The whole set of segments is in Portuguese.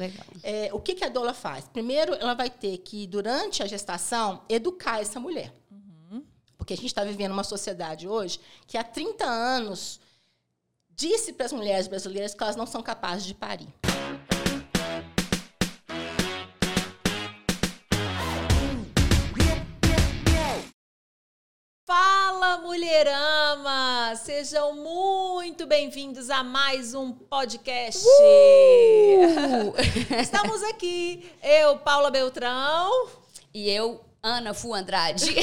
Legal. É, o que, que a doula faz? Primeiro, ela vai ter que, durante a gestação, educar essa mulher. Porque a gente está vivendo uma sociedade hoje que há 30 anos disse para as mulheres brasileiras que elas não são capazes de parir. Mulherama! Sejam muito bem-vindos a mais um podcast. Uh! Estamos aqui, eu, Paula Beltrão. E eu, Ana Fu Andrade.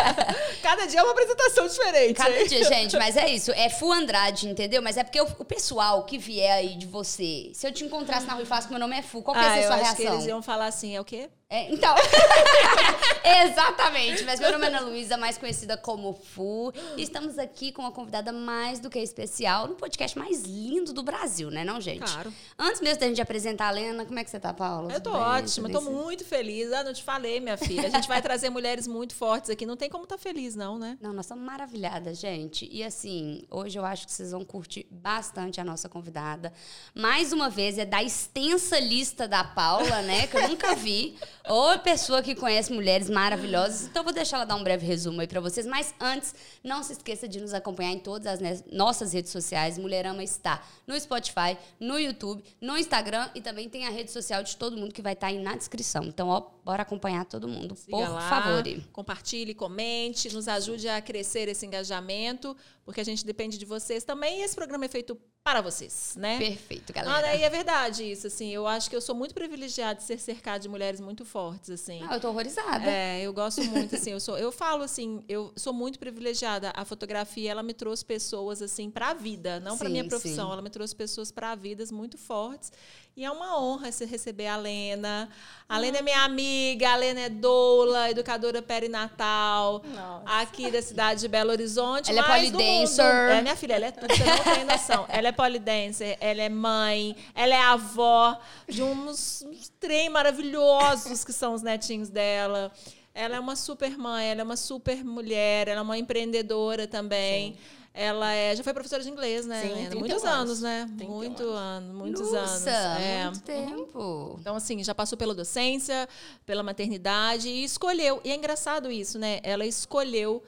Cada dia é uma apresentação diferente. Cada hein? dia, gente, mas é isso. É Fu Andrade, entendeu? Mas é porque o, o pessoal que vier aí de você, se eu te encontrasse na rua e falasse que meu nome é Fu, qual que Ah, ser a eu sua acho que reação? eles iam falar assim, é o quê? É, então. Exatamente. Mas meu nome é Ana Luísa, mais conhecida como Fu. E estamos aqui com uma convidada mais do que especial no podcast mais lindo do Brasil, né, não, gente? Claro. Antes mesmo da gente apresentar a Lena, como é que você tá, Paula? Eu tô bem? ótima, tô muito feliz. Ah, não te falei, minha filha. A gente vai trazer mulheres muito fortes aqui. Não tem como estar feliz, não, né? Não, nós estamos maravilhadas, gente. E assim, hoje eu acho que vocês vão curtir bastante a nossa convidada. Mais uma vez, é da extensa lista da Paula, né? Que eu nunca vi. Ou pessoa que conhece mulheres maravilhosas. Então, vou deixar ela dar um breve resumo aí pra vocês. Mas antes, não se esqueça de nos acompanhar em todas as nossas redes sociais. Mulherama está no Spotify, no YouTube, no Instagram e também tem a rede social de todo mundo que vai estar aí na descrição. Então, ó, bora acompanhar todo mundo, Siga por lá, favor. Compartilhe, comente, nos ajude a crescer esse engajamento, porque a gente depende de vocês também e esse programa é feito para vocês, né? Perfeito, Ah, galera. daí é verdade isso, assim. Eu acho que eu sou muito privilegiada de ser cercada de mulheres muito fortes, assim. Não, eu tô horrorizada. É, eu gosto muito, assim, eu sou, eu falo assim, eu sou muito privilegiada. A fotografia, ela me trouxe pessoas assim para a vida, não para Sim, minha profissão, sim. ela me trouxe pessoas para vidas muito fortes. E é uma honra se receber a Lena. A Lena é minha amiga, a Lena é doula, educadora perinatal, Nossa. aqui da cidade de Belo Horizonte. Ela é polidancer. É, minha filha, ela é tudo, você não tem noção. Ela é polidancer, ela é mãe, ela é avó de uns, uns trem maravilhosos que são os netinhos dela. Ela é uma super mãe, ela é uma super mulher, ela é uma empreendedora também. Ela é, já foi professora de inglês, né? Sim, Helena? 31 Muitos anos. anos, né? 31 Muito anos. anos, muitos Nossa, anos. É. muito tempo. Então, assim, já passou pela docência, pela maternidade e escolheu. E é engraçado isso, né? Ela escolheu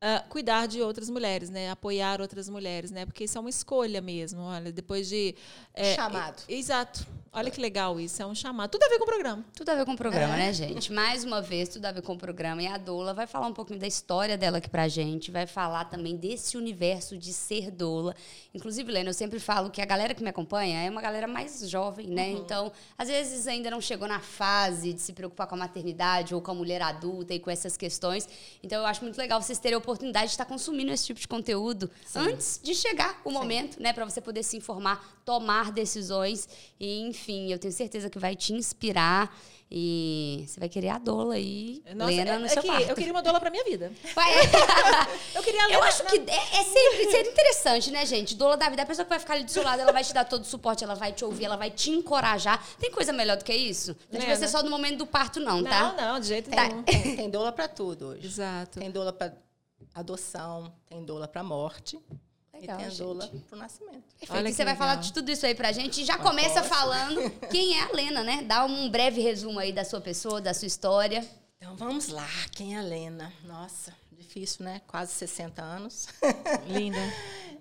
ah, cuidar de outras mulheres, né? Apoiar outras mulheres, né? Porque isso é uma escolha mesmo. Olha, depois de. é, Chamado. exato. Olha que legal isso. É um chamado. Tudo a ver com o programa. Tudo a ver com o programa, É. né, gente? Mais uma vez, tudo a ver com o programa. E a Doula vai falar um pouquinho da história dela aqui pra gente, vai falar também desse universo de ser doula. Inclusive, Lena, eu sempre falo que a galera que me acompanha é uma galera mais jovem, né? Uhum. Então, às vezes ainda não chegou na fase de se preocupar com a maternidade ou com a mulher adulta e com essas questões. Então, eu acho muito legal vocês terem oportunidade de estar consumindo esse tipo de conteúdo antes de chegar o momento, né? Pra você poder se informar, tomar decisões. E, enfim, eu tenho certeza que vai te inspirar. E você vai querer a doula aí, Lena, é- no é seu que quarto. eu queria uma doula pra minha vida. Vai- Eu queria a Eu acho na- que é, é sempre seria interessante, né, gente? Doula da vida, a pessoa que vai ficar ali do seu lado, ela vai te dar todo o suporte, ela vai te ouvir, ela vai te encorajar. Tem coisa melhor do que isso? Não vai ser só no momento do parto, não, tá? Não, não, de jeito Tá. nenhum. Tem, tem doula para tudo hoje. Exato. Tem doula para adoção, tem doula para morte Legal, e tem a doula para o nascimento. Perfeito. Olha e você vai legal. falar de tudo isso aí pra gente e já Mas começa posso? falando quem é a Lena, né? Dá um breve resumo aí da sua pessoa, da sua história. Então vamos lá, quem é a Lena? Nossa, difícil, né? Quase 60 anos. Linda.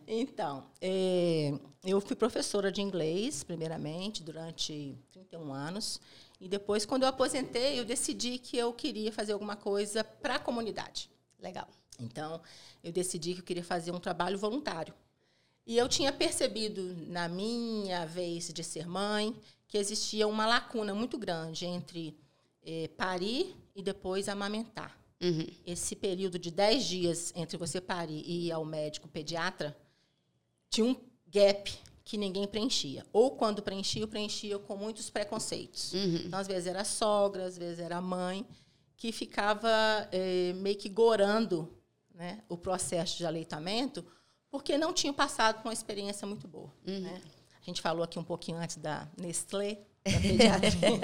Então, é, eu fui professora de inglês, primeiramente, durante 31 anos. E depois, quando eu aposentei, eu decidi que eu queria fazer alguma coisa para a comunidade. Legal. Então, eu decidi que eu queria fazer um trabalho voluntário. E eu tinha percebido, na minha vez de ser mãe, que existia uma lacuna muito grande entre eh, parir e depois amamentar. Uhum. Esse período de 10 dias entre você parir e ir ao médico pediatra tinha um gap que ninguém preenchia. Ou quando preenchia, preenchia com muitos preconceitos. Uhum. Então, às vezes era a sogra, às vezes era a mãe, que ficava eh, meio que gorando né, o processo de aleitamento, porque não tinham passado por uma experiência muito boa. né? A gente falou aqui um pouquinho antes da Nestlé, da pediatria.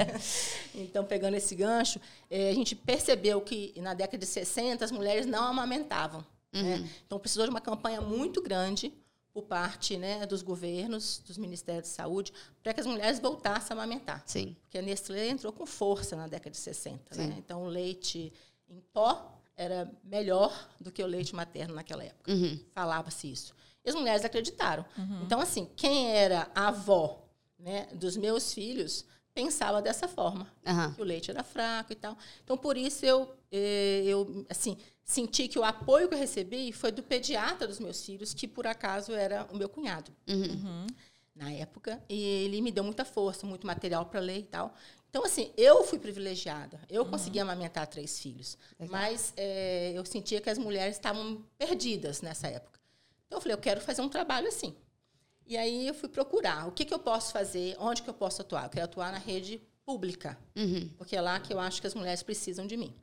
então, pegando esse gancho, eh, a gente percebeu que na década de 60 as mulheres não amamentavam. né? Então, precisou de uma campanha muito grande por parte né, dos governos, dos ministérios de saúde, para que as mulheres voltassem a amamentar. Sim. Porque a Nestlé entrou com força na década de 60. Sim. Né? Então, o leite em pó era melhor do que o leite materno naquela época. Uhum. Falava-se isso. E as mulheres acreditaram. Então, assim, quem era a avó né, dos meus filhos pensava dessa forma Aham. que o leite era fraco e tal. Então, por isso eu, eh, eu assim, senti que o apoio que eu recebi foi do pediatra dos meus filhos, que por acaso era o meu cunhado Uhum. na época, e ele me deu muita força, muito material para ler e tal. Então, assim, eu fui privilegiada. Eu consegui amamentar três filhos. Mas eh, eu sentia que as mulheres estavam perdidas nessa época. Então, eu falei, eu quero fazer um trabalho assim. E aí eu fui procurar o que, que eu posso fazer, onde que eu posso atuar. Eu quero atuar na rede pública, Uhum. porque é lá que eu acho que as mulheres precisam de mim.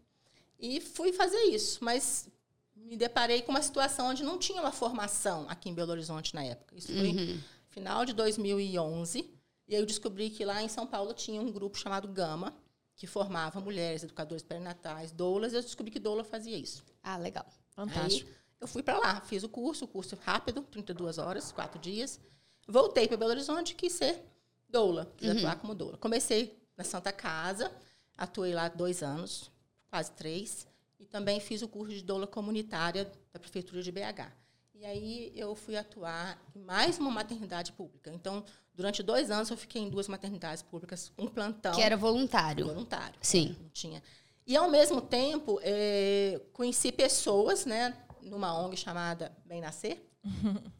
E fui fazer isso, mas me deparei com uma situação onde não tinha uma formação aqui em Belo Horizonte na época. Isso foi Uhum. final de 2011. E aí eu descobri que lá em São Paulo tinha um grupo chamado Gama, que formava mulheres, educadores perinatais, doulas. E eu descobri que doula fazia isso. Ah, legal. Fantástico. Aí eu fui para lá, fiz o curso, o curso rápido, 32 horas, quatro dias. Voltei para Belo Horizonte e quis ser doula, quis atuar como doula. Comecei na Santa Casa, atuei lá dois anos, quase três, e também fiz o curso de doula comunitária da Prefeitura de BH. E aí eu fui atuar em mais uma maternidade pública. Então, durante dois anos eu fiquei em duas maternidades públicas, um plantão Que era voluntário. voluntário. Sim. Não tinha. E, ao mesmo tempo, eh, conheci pessoas, né, numa ONG chamada Bem Nascer,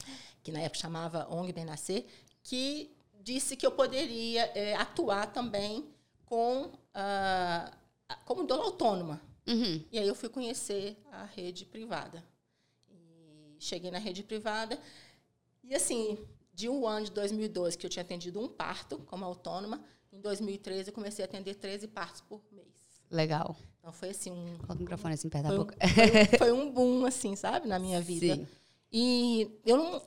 que na época chamava ONG Bem Nascer, que disse que eu poderia eh, atuar também com ah, como dona autônoma. Uhum. E aí eu fui conhecer a rede privada. Cheguei na rede privada e assim, de um ano de 2012 que eu tinha atendido um parto como autônoma, em 2013 eu comecei a atender 13 partos por mês. Legal. Então foi assim um Coloca o microfone assim perto da um- boca. foi- um boom assim, sabe, na minha vida. Sim. E eu não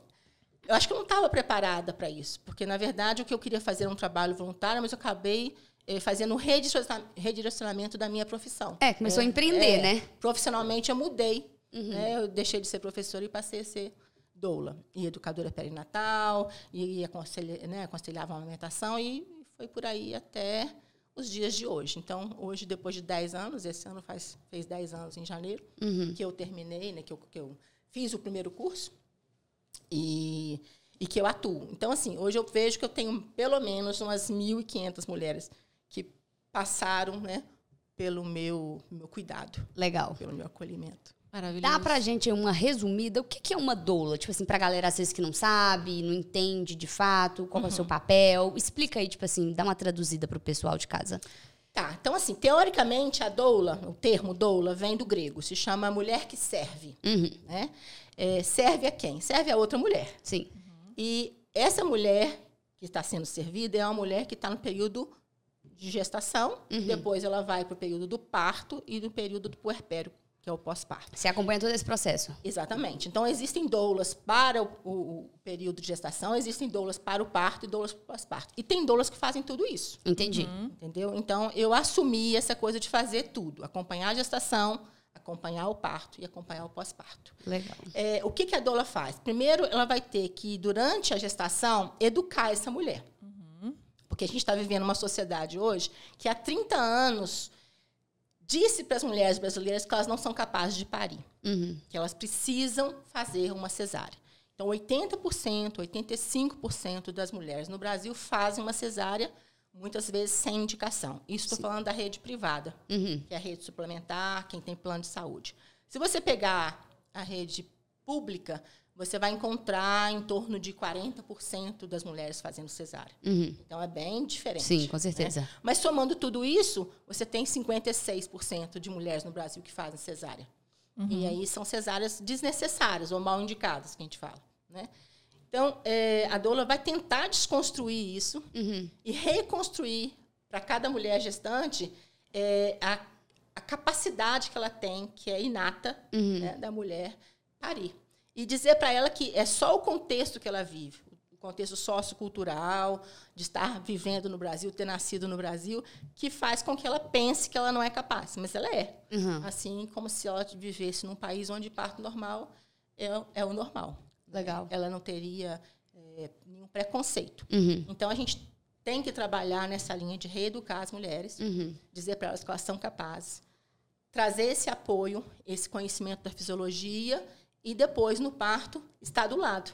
eu acho que eu não estava preparada para isso, porque na verdade o que eu queria fazer era um trabalho voluntário, mas eu acabei eh, fazendo um redireciona- redirecionamento da minha profissão. É, começou a empreender, É, né? Profissionalmente eu mudei. Uhum. né? Eu deixei de ser professora e passei a ser doula. E educadora perinatal, e aconselha, né, aconselhava a amamentação, e foi por aí até os dias de hoje. Então, hoje, depois de 10 anos, esse ano faz, fez 10 anos em janeiro, Uhum. que eu terminei, né, que, eu, que eu fiz o primeiro curso e, e que eu atuo. Então, assim, hoje eu vejo que eu tenho pelo menos umas 1.500 mulheres que passaram né, pelo meu, meu cuidado, Legal. pelo meu acolhimento. Maravilhoso. Dá pra gente uma resumida? O que que é uma doula? Tipo assim, pra galera às vezes que não sabe, não entende de fato, qual é o seu papel. Explica aí, tipo assim, dá uma traduzida pro pessoal de casa. Tá, então assim, teoricamente a doula, o termo doula vem do grego, se chama mulher que serve, Uhum. né? É, serve a quem? Serve a outra mulher. Sim. E essa mulher que está sendo servida é uma mulher que está no período de gestação, depois ela vai para o período do parto e no período do puerpério, que é o pós-parto. Você acompanha todo esse processo. Exatamente. Então, existem doulas para o, o- o período de gestação, existem doulas para o parto e doulas para o pós-parto. E tem doulas que fazem tudo isso. Entendi. Entendeu? Então, eu assumi essa coisa de fazer tudo: acompanhar a gestação, acompanhar o parto e acompanhar o pós-parto. Legal. É, o que, que a doula faz? Primeiro, ela vai ter que, durante a gestação, educar essa mulher. Porque a gente está vivendo uma sociedade hoje que há 30 anos disse para as mulheres brasileiras que elas não são capazes de parir Uhum. que elas precisam fazer uma cesárea. Então, 80%, 85% das mulheres no Brasil fazem uma cesárea, muitas vezes sem indicação. Isso estou falando da rede privada, Uhum. que é a rede suplementar, quem tem plano de saúde. Se você pegar a rede pública, você vai encontrar em torno de 40% das mulheres fazendo cesárea. Uhum. Então, é bem diferente. Sim, com né? certeza. Mas somando tudo isso, você tem 56% de mulheres no Brasil que fazem cesárea. E aí são cesáreas desnecessárias ou mal indicadas, que a gente fala. Né? Então, é, a doula vai tentar desconstruir isso Uhum. e reconstruir para cada mulher gestante é, a, a capacidade que ela tem, que é inata, Uhum. né, da mulher parir. E dizer para ela que é só o contexto que ela vive, o contexto sociocultural, de estar vivendo no Brasil, ter nascido no Brasil, que faz com que ela pense que ela não é capaz, mas ela é. Uhum. Assim como se ela vivesse num país onde parto normal é, é o normal. Legal. Ela não teria é, nenhum preconceito. Uhum. Então, a gente tem que trabalhar nessa linha de reeducar as mulheres, Uhum. dizer para elas que elas são capazes, trazer esse apoio, esse conhecimento da fisiologia e depois, no parto, estar do lado.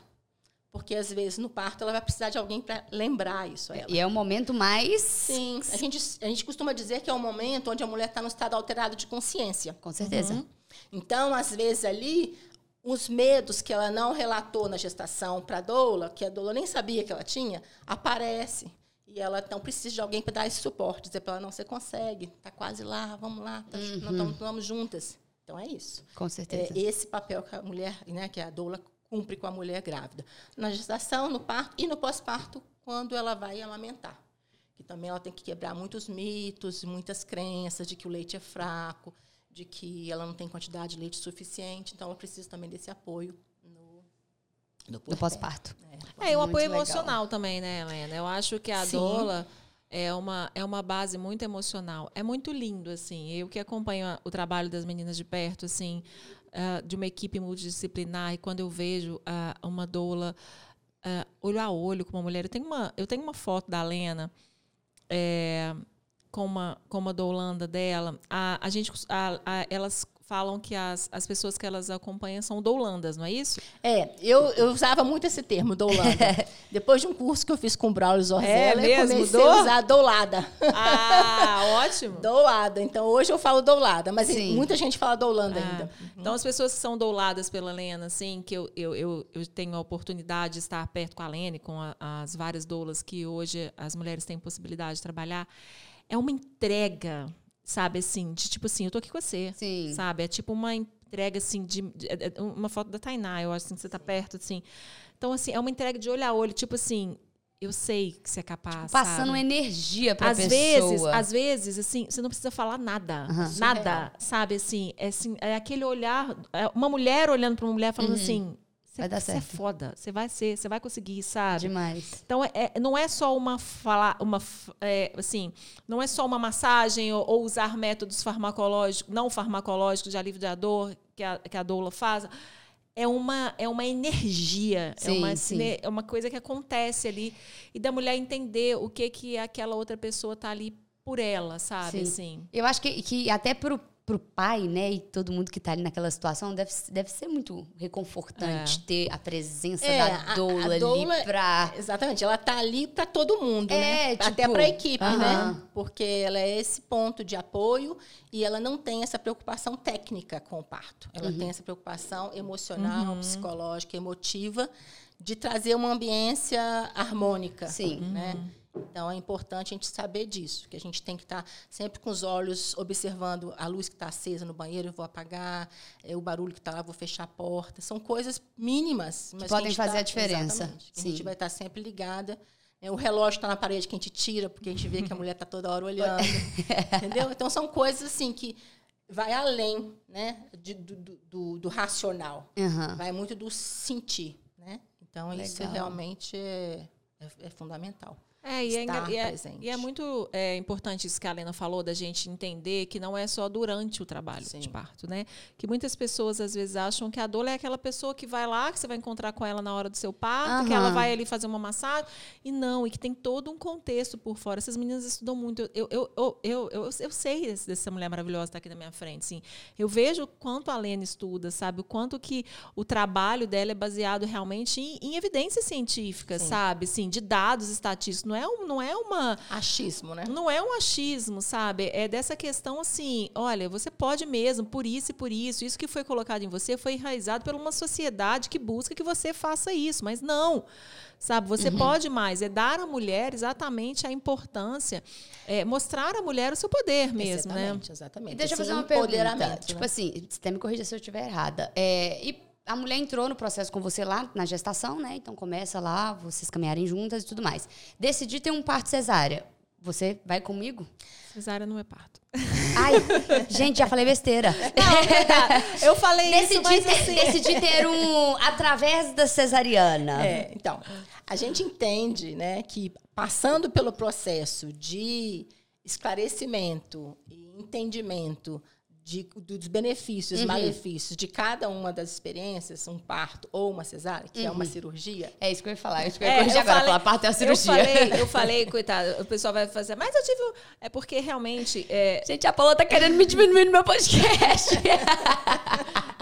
Porque, às vezes, no parto, ela vai precisar de alguém para lembrar isso a ela. E é o momento mais. Sim, a gente, a gente costuma dizer que é o momento onde a mulher está no estado alterado de consciência. Com certeza. Uhum. Então, às vezes, ali, os medos que ela não relatou na gestação para a doula, que a doula nem sabia que ela tinha, aparece. E ela então precisa de alguém para dar esse suporte, dizer para ela, não, você consegue, está quase lá, vamos lá, tá, Uhum. nós estamos juntas. Então, é isso. Com certeza. É esse papel que a mulher, né, que a doula cumpre com a mulher grávida. Na gestação, no parto e no pós-parto, quando ela vai amamentar. Que também ela tem que quebrar muitos mitos, muitas crenças de que o leite é fraco, de que ela não tem quantidade de leite suficiente. Então, ela precisa também desse apoio no, no pós-parto. É. É, e Muito apoio legal. emocional também, né, Helena? Eu acho que a Sim. doula é uma, é uma base muito emocional. É muito lindo, assim. Eu que acompanho o trabalho das meninas de perto, assim, ah, de uma equipe multidisciplinar, e quando eu vejo ah, uma doula ah, olho a olho com uma mulher. Eu tenho uma, eu tenho uma foto da Lena é, com, uma, com uma doulanda dela. A, a gente, a- a- elas falam que as, as pessoas que elas acompanham são doulandas, não é isso? É, eu, eu usava muito esse termo, doulanda. Depois de um curso que eu fiz com o Braulio Zorzella, É eu comecei Dou? a usar doulada. Ah, ótimo! Doulada. Então, hoje eu falo doulada, mas Sim. muita gente fala doulanda Ah, ainda. Então, as pessoas que são douladas pela Lena, assim, que eu, eu, eu, eu tenho a oportunidade de estar perto com a Lene, com a- as várias doulas que hoje as mulheres têm possibilidade de trabalhar, é uma entrega, sabe, assim, de tipo assim, eu tô aqui com você, Sim. sabe? É tipo uma entrega, assim, de, de- é- é uma foto da Tainá, eu acho assim, que você tá perto, assim. Então, assim, é uma entrega de olho a olho, tipo assim, eu sei que você é capaz, Passando sabe? energia pra às pessoa. vezes, às vezes, assim, você não precisa falar nada. Aham. Nada, Surreal. sabe, assim, é, assim, é aquele olhar, é uma mulher olhando para uma mulher falando assim, Uhum. Vai dar você é certo. foda, você vai ser, você vai conseguir, sabe? Demais. Então, é, é- não é só uma fala, uma é, assim, não é só uma massagem ou, ou usar métodos farmacológicos, não farmacológicos de alívio da dor que a, que a doula faz. É uma, é uma energia, é, Sim, uma, sim. é uma coisa que acontece ali e da mulher entender o que que aquela outra pessoa tá ali por ela, sabe? Sim. Assim. Eu acho que, que até pro, pro pai, né, e todo mundo que tá ali naquela situação, deve, deve ser muito reconfortante ter a presença É, da a- a doula, doula- ali pra. Exatamente, ela tá ali para todo mundo, É, né? tipo, Até para a equipe, aham. né? Porque ela é esse ponto de apoio e ela não tem essa preocupação técnica com o parto. Ela Uhum. tem essa preocupação emocional, psicológica, emotiva de trazer uma ambiência harmônica, Sim. né? Então é importante a gente saber disso, que a gente tem que estar sempre com os olhos observando a luz que está acesa no banheiro, eu vou apagar, é, o barulho que está lá, eu vou fechar a porta. São coisas mínimas, mas que podem fazer tá- a diferença. A gente vai estar sempre ligada. É, O relógio está na parede que a gente tira, porque a gente vê que a mulher está toda hora olhando. entendeu? Então, são coisas assim que vai além né, de- do, do- do- racional. Aham. Vai muito do sentir. Né? Então, isso Legal. realmente é, é- é fundamental. É, e é, estar engra- e é- presente. e é muito é, importante isso que a Helena falou, da gente entender que não é só durante o trabalho Sim. de parto, né? Que muitas pessoas, às vezes, acham que a doula é aquela pessoa que vai lá, que você vai encontrar com ela na hora do seu parto, que ela vai ali fazer uma massagem. E não, e que tem todo um contexto por fora. Essas meninas estudam muito. Eu, eu, eu, eu, eu, eu sei dessa mulher maravilhosa que está aqui na minha frente, assim. Eu vejo o quanto a Helena estuda, sabe? O quanto que o trabalho dela é baseado realmente em, em evidências científicas, Sim. sabe? Assim, de dados estatísticos. Não é, um, não é uma Achismo, né? não é um achismo, sabe? É dessa questão assim, olha, você pode mesmo, por isso e por isso. Isso que foi colocado em você foi enraizado por uma sociedade que busca que você faça isso, mas não. Sabe, você Uhum. pode mais, é dar à mulher exatamente a importância, é, mostrar à mulher o seu poder mesmo, né? exatamente, exatamente. E deixa eu fazer uma pergunta. empoderamento, Tipo né? assim, você até me corrija se eu estiver errada. É, e a mulher entrou no processo com você lá na gestação, né? Então começa lá, vocês caminharem juntas e tudo mais. Decidi ter um parto cesárea. Você vai comigo? Cesárea não é parto. Ai, gente, já falei besteira. Eu falei isso, Decidi mas ter, assim... decidi ter um através da cesariana. É, então, a gente entende né, que passando pelo processo de esclarecimento e entendimento de, dos benefícios, Uhum. malefícios de cada uma das experiências, um parto ou uma cesárea, que é Uhum. uma cirurgia, É isso que eu ia falar. É isso que eu ia É, corrigir eu agora. falei- falar parte é a Eu cirurgia. falei, eu falei, coitado, o pessoal vai fazer, mas eu tive. um-" É porque realmente. é, Gente, a Paula tá querendo me diminuir no meu podcast.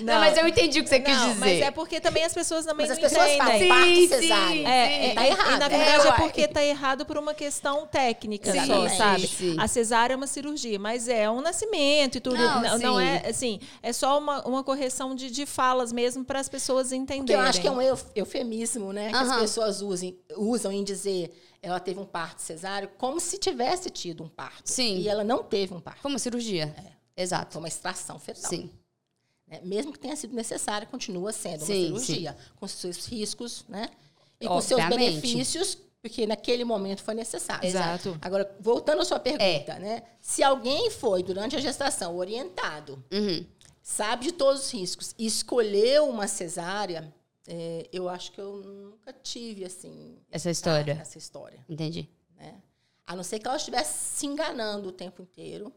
não, mas eu entendi o que você quis não, dizer. mas é porque também as pessoas também Mas as não pessoas entendem. falam Sim, parto sim, cesárea. É, é, Tá e- errado. E na verdade É, é, porque tá errado por uma questão técnica Sim, só, sim, sabe? sim. A cesárea é uma cirurgia, mas é um nascimento e tudo. Não, Não, não sim. é assim, é só uma, uma correção de, de falas mesmo para as pessoas entenderem. Porque eu acho que é um euf- eufemismo, né? Que as pessoas usem, usam em dizer ela teve um parto cesáreo como se tivesse tido um parto. Sim. E ela não teve um parto. Foi uma cirurgia. Exato. Foi uma extração fetal. Sim. Né? Mesmo que tenha sido necessária, continua sendo Sim, uma cirurgia. Com seus riscos, né? E com Obviamente. seus benefícios, porque naquele momento foi necessário. Exato. Agora, voltando à sua pergunta, É. né? Se alguém foi, durante a gestação, orientado, Uhum. sabe de todos os riscos e escolheu uma cesárea, é, eu acho que eu nunca tive, assim... Essa história. Essa história, Entendi. né? A não ser que ela estivesse se enganando o tempo inteiro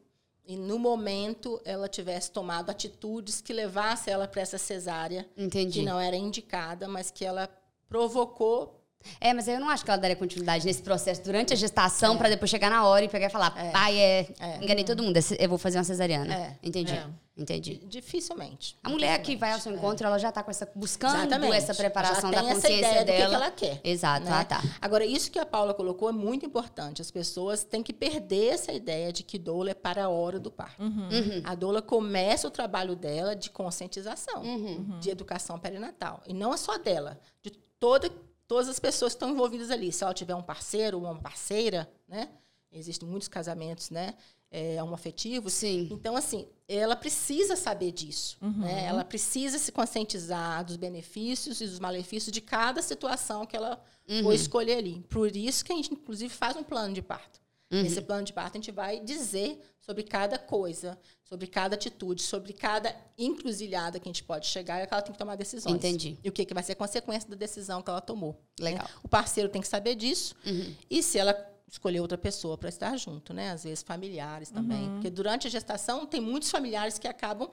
e, no momento, ela tivesse tomado atitudes que levassem ela para essa cesárea, Entendi. que não era indicada, mas que ela provocou É, mas eu não acho que ela daria continuidade nesse processo durante a gestação pra depois chegar na hora e pegar e falar, pai, é, enganei todo mundo, eu vou fazer uma cesariana. É. Entendi. É. Entendi. dificilmente. A mulher que vai ao seu encontro, ela já tá com essa buscando Exatamente. essa preparação Já da tem essa consciência ideia do que dela. que ela quer. Exato, né? ah, tá. Agora, isso que a Paula colocou é muito importante. As pessoas têm que perder essa ideia de que doula é para a hora do parto. Uhum. A doula começa o trabalho dela de conscientização, Uhum. de educação perinatal. E não é só dela, de toda, todas as pessoas que estão envolvidas ali. Se ela tiver um parceiro ou uma parceira, né? Existem muitos casamentos, né? É, homoafetivos. Sim. Então, assim, ela precisa saber disso. Né? Ela precisa se conscientizar dos benefícios e dos malefícios de cada situação que ela for escolher ali. Por isso que a gente, inclusive, faz um plano de parto. Nesse plano de parto, a gente vai dizer sobre cada coisa, sobre cada atitude, sobre cada encruzilhada que a gente pode chegar e que ela tem que tomar decisões. Entendi. E o que, que vai ser a consequência da decisão que ela tomou. né? Legal. O parceiro tem que saber disso. Uhum. E se ela escolher outra pessoa para estar junto, né? Às vezes familiares também. Porque durante a gestação tem muitos familiares que acabam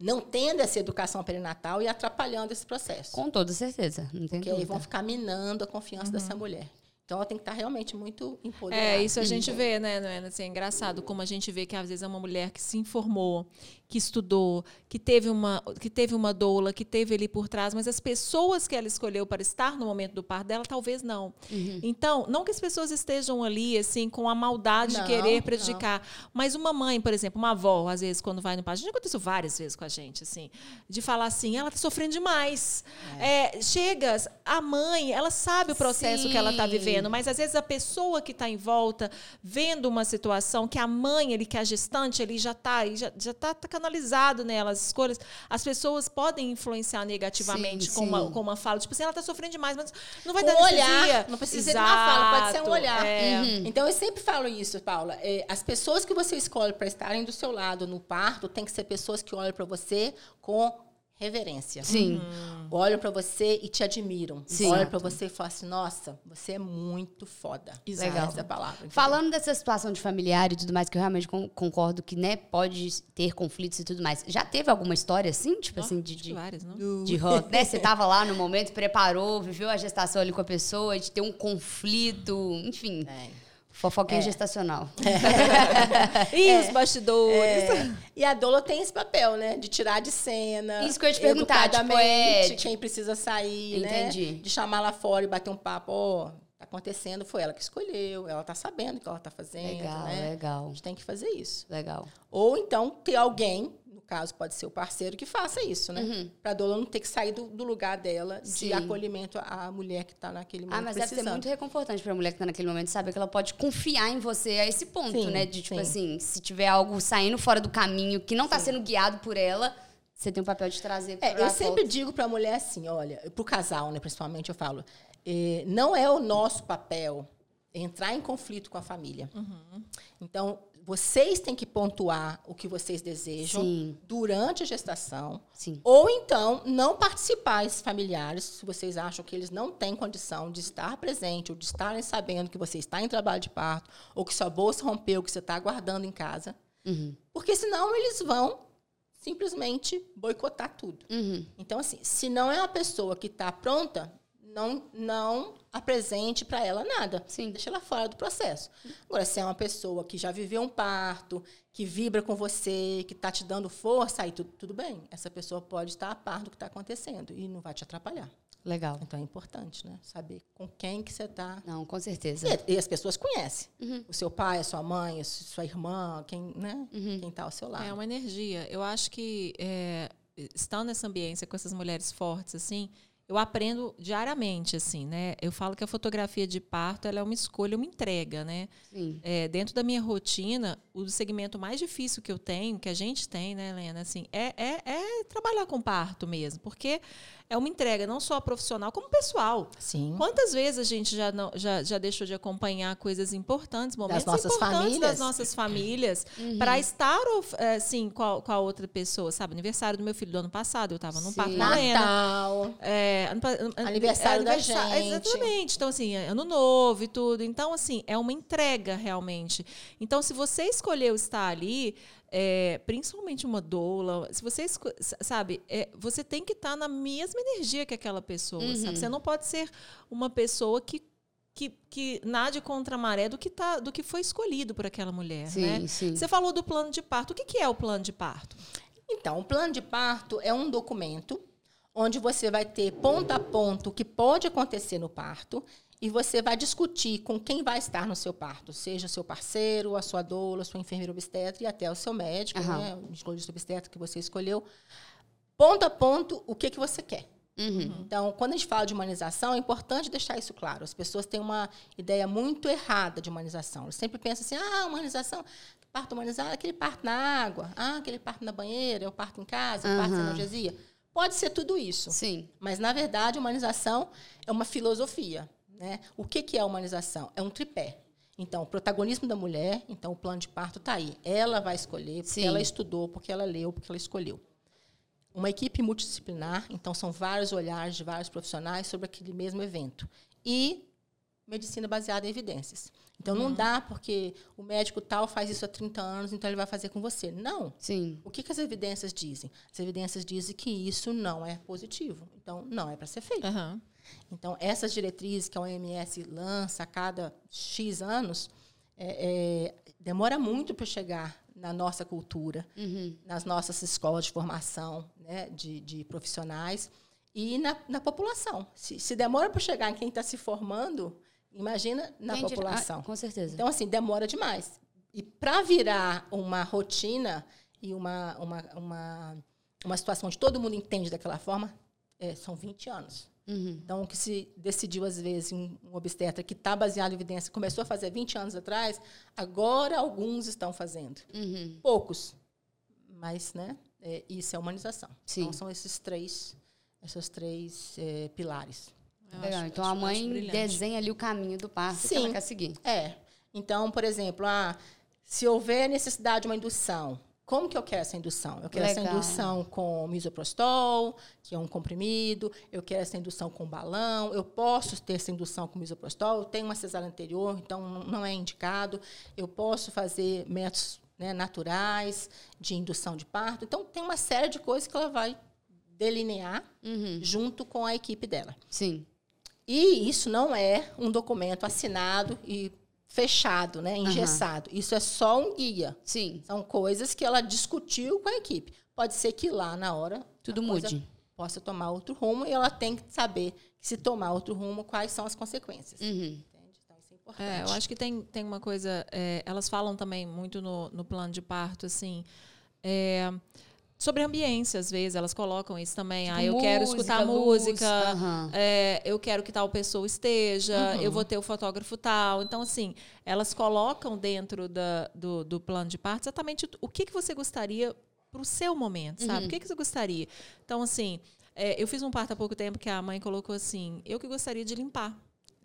não tendo essa educação perinatal e atrapalhando esse processo. Com toda certeza. Não tem Porque aí dúvida. vão ficar minando a confiança dessa mulher. Então ela tem que estar realmente muito empoderada. É, isso a gente vê, né, Noena? Assim, é engraçado como a gente vê que às vezes é uma mulher que se informou, que estudou, que teve uma, que teve uma doula, que teve ali por trás, mas as pessoas que ela escolheu para estar no momento do parto dela, talvez não. Uhum. Então, não que as pessoas estejam ali, assim, com a maldade Não, de querer não. prejudicar, mas uma mãe, por exemplo, uma avó, às vezes, quando vai no parto, já aconteceu várias vezes com a gente, assim, de falar assim, ela está sofrendo demais. É, chega, a mãe, ela sabe o processo que ela está Sim. vivendo, mas às vezes a pessoa que está em volta, vendo uma situação que a mãe, ele, que a gestante, ele já está já, já tá, tá canalizado nela as escolhas, as pessoas podem influenciar negativamente Sim, com, Uma, sim. com uma fala, tipo assim, ela está sofrendo demais, mas não vai Com dar um olhar, não precisa ser de uma fala, pode ser um Exato, olhar. é. Então eu sempre falo isso, Paula. É, as pessoas que você escolhe para estarem do seu lado no parto tem que ser pessoas que olham para você com reverência. Sim. Olham para você e te admiram. Sim. Olham para você e falam assim: nossa, você é muito foda. Exato. Essa é a palavra. entendeu? Falando dessa situação de familiar e tudo mais, que eu realmente con- concordo que, né, pode ter conflitos e tudo mais. Já teve alguma história assim, tipo assim, de, de, Várias, não? de rock, né? Você tava lá no momento, preparou, viveu a gestação ali com a pessoa, de ter um conflito, enfim, É. fofoquinha gestacional. E os bastidores. É, e a doula tem esse papel, né? De tirar de cena. Isso que eu ia te perguntar, tipo, é, tipo- quem precisa sair, Entendi. né? De chamar lá fora e bater um papo. Ó, tá acontecendo, foi ela que escolheu. Ela tá sabendo o que ela tá fazendo, Legal, né? A legal, gente tem que fazer isso. legal. Ou então ter alguém, caso pode ser o parceiro, que faça isso, né? Uhum. Pra doula não ter que sair do, do lugar dela Sim. de acolhimento à mulher que tá naquele momento Ah, mas deve ser precisando. muito reconfortante pra mulher que tá naquele momento saber que ela pode confiar em você a esse ponto, Sim, né? De, tipo sim. assim, se tiver algo saindo fora do caminho que não tá sendo guiado por ela, você tem o papel de trazer É, eu sempre volta. digo para a mulher assim, olha, para o casal, né, principalmente, eu falo, eh, não é o nosso papel entrar em conflito com a família. Uhum. Então, vocês têm que pontuar o que vocês desejam Sim. durante a gestação, Sim. ou então não participar esses familiares, se vocês acham que eles não têm condição de estar presente ou de estarem sabendo que você está em trabalho de parto, ou que sua bolsa rompeu, que você está aguardando em casa. Uhum. Porque senão eles vão simplesmente boicotar tudo. Uhum. Então, assim, se não é uma pessoa que está pronta, não, não apresente para ela nada. Sim. Deixa ela fora do processo. Agora, se é uma pessoa que já viveu um parto, que vibra com você, que está te dando força, aí tudo, tudo bem. Essa pessoa pode estar a par do que está acontecendo e não vai te atrapalhar. Legal. Então é importante, né? Saber com quem que você está. Não, com certeza. E, e as pessoas conhecem. Uhum. O seu pai, a sua mãe, a sua irmã, quem né? Uhum. quem está ao seu lado. É uma energia. Eu acho que é, estando nessa ambiência com essas mulheres fortes, assim, eu aprendo diariamente, assim, né? Eu falo que a fotografia de parto ela é uma escolha, uma entrega, né? Sim. É, dentro da minha rotina, o segmento mais difícil que eu tenho, que a gente tem, né, Helena, assim, é, é, é trabalhar com parto mesmo, porque é uma entrega não só profissional, como pessoal. Sim. Quantas vezes a gente já, não, já, já deixou de acompanhar coisas importantes, momentos nossas importantes famílias. das nossas famílias, para estar assim, com, a, com a outra pessoa, sabe? Aniversário do meu filho do ano passado, eu estava num Sim. parto com a Helena. Natal. É, pa- an- Aniversário da aniversário- gente. Exatamente. Então, assim, ano novo e tudo. Então, assim, é uma entrega realmente. Então, se você escolheu estar ali, é, principalmente uma doula, se você sabe, é, você tem que estar na mesma energia que aquela pessoa. Uhum. sabe? Você não pode ser uma pessoa que que, que nade contra a maré do que, tá, do que foi escolhido por aquela mulher. Sim, né? sim. Você falou do plano de parto. O que, que é o plano de parto? Então, o plano de parto é um documento onde você vai ter ponto a ponto o que pode acontecer no parto e você vai discutir com quem vai estar no seu parto, seja o seu parceiro, a sua doula, a sua enfermeira obstetra e até o seu médico, Aham. né, o ginecologista obstetra que você escolheu. Ponto a ponto, o que, que você quer. Uhum. Então, quando a gente fala de humanização, é importante deixar isso claro. As pessoas têm uma ideia muito errada de humanização. Elas sempre pensam assim: ah, humanização, parto humanizado aquele parto na água, ah, aquele parto na banheira, é o parto em casa, é o parto sem analgesia. Pode ser tudo isso. Sim. Mas, na verdade, humanização é uma filosofia. Né? O que, que é humanização? É um tripé. Então, o protagonismo da mulher, então o plano de parto está aí. Ela vai escolher, porque Sim. ela estudou, porque ela leu, porque ela escolheu. Uma equipe multidisciplinar, então são vários olhares de vários profissionais sobre aquele mesmo evento. E medicina baseada em evidências. Então, não dá porque o médico tal faz isso há 30 anos, então ele vai fazer com você. Não. Sim. O que, que as evidências dizem? As evidências dizem que isso não é positivo. Então, não é para ser feito. Aham. Então, essas diretrizes que a OMS lança a cada X anos, é, é, demora muito para chegar na nossa cultura, Uhum. nas nossas escolas de formação né, de, de profissionais e na, na população. Se, se demora para chegar em quem está se formando, imagina na Quem população. Ah, com certeza. Então, assim, demora demais. E para virar uma rotina e uma, uma, uma, uma situação onde todo mundo entende daquela forma, é, são 20 anos. Uhum. Então, o que se decidiu, às vezes, um, um obstetra que está baseado em evidência, começou a fazer 20 anos atrás, agora alguns estão fazendo. Uhum. Poucos. Mas, né, é, isso é humanização. Sim. Então, são esses três, esses três é, pilares. Acho- então acho- a mãe desenha ali o caminho do parto que Sim. ela quer seguir. É. Então, por exemplo, ah, se houver necessidade de uma indução, como que eu quero essa indução? Eu quero essa Legal. indução com misoprostol, que é um comprimido, eu quero essa indução com balão, eu posso ter essa indução com misoprostol, eu tenho uma cesárea anterior, então não é indicado, eu posso fazer métodos né, naturais de indução de parto. Então, tem uma série de coisas que ela vai delinear Uhum. junto com a equipe dela. Sim. E isso não é um documento assinado e fechado, né, engessado. Isso é só um guia. Sim. São coisas que ela discutiu com a equipe. Pode ser que lá na hora Tudo mude. possa tomar outro rumo e ela tem que saber que se tomar outro rumo, quais são as consequências. Uhum. Entende? Então, isso é importante. É, eu acho que tem, tem uma coisa. é, elas falam também muito no, no plano de parto, assim. é, sobre ambiência, às vezes, elas colocam isso também. ah, eu quero escutar música, é, eu quero que tal pessoa esteja, Uhum. eu vou ter o fotógrafo tal. Então, assim, elas colocam dentro da, do, do plano de parto exatamente o que, que você gostaria para o seu momento, sabe? Uhum. O que, que você gostaria? Então, assim, é, eu fiz um parto há pouco tempo que a mãe colocou assim: eu que gostaria de limpar.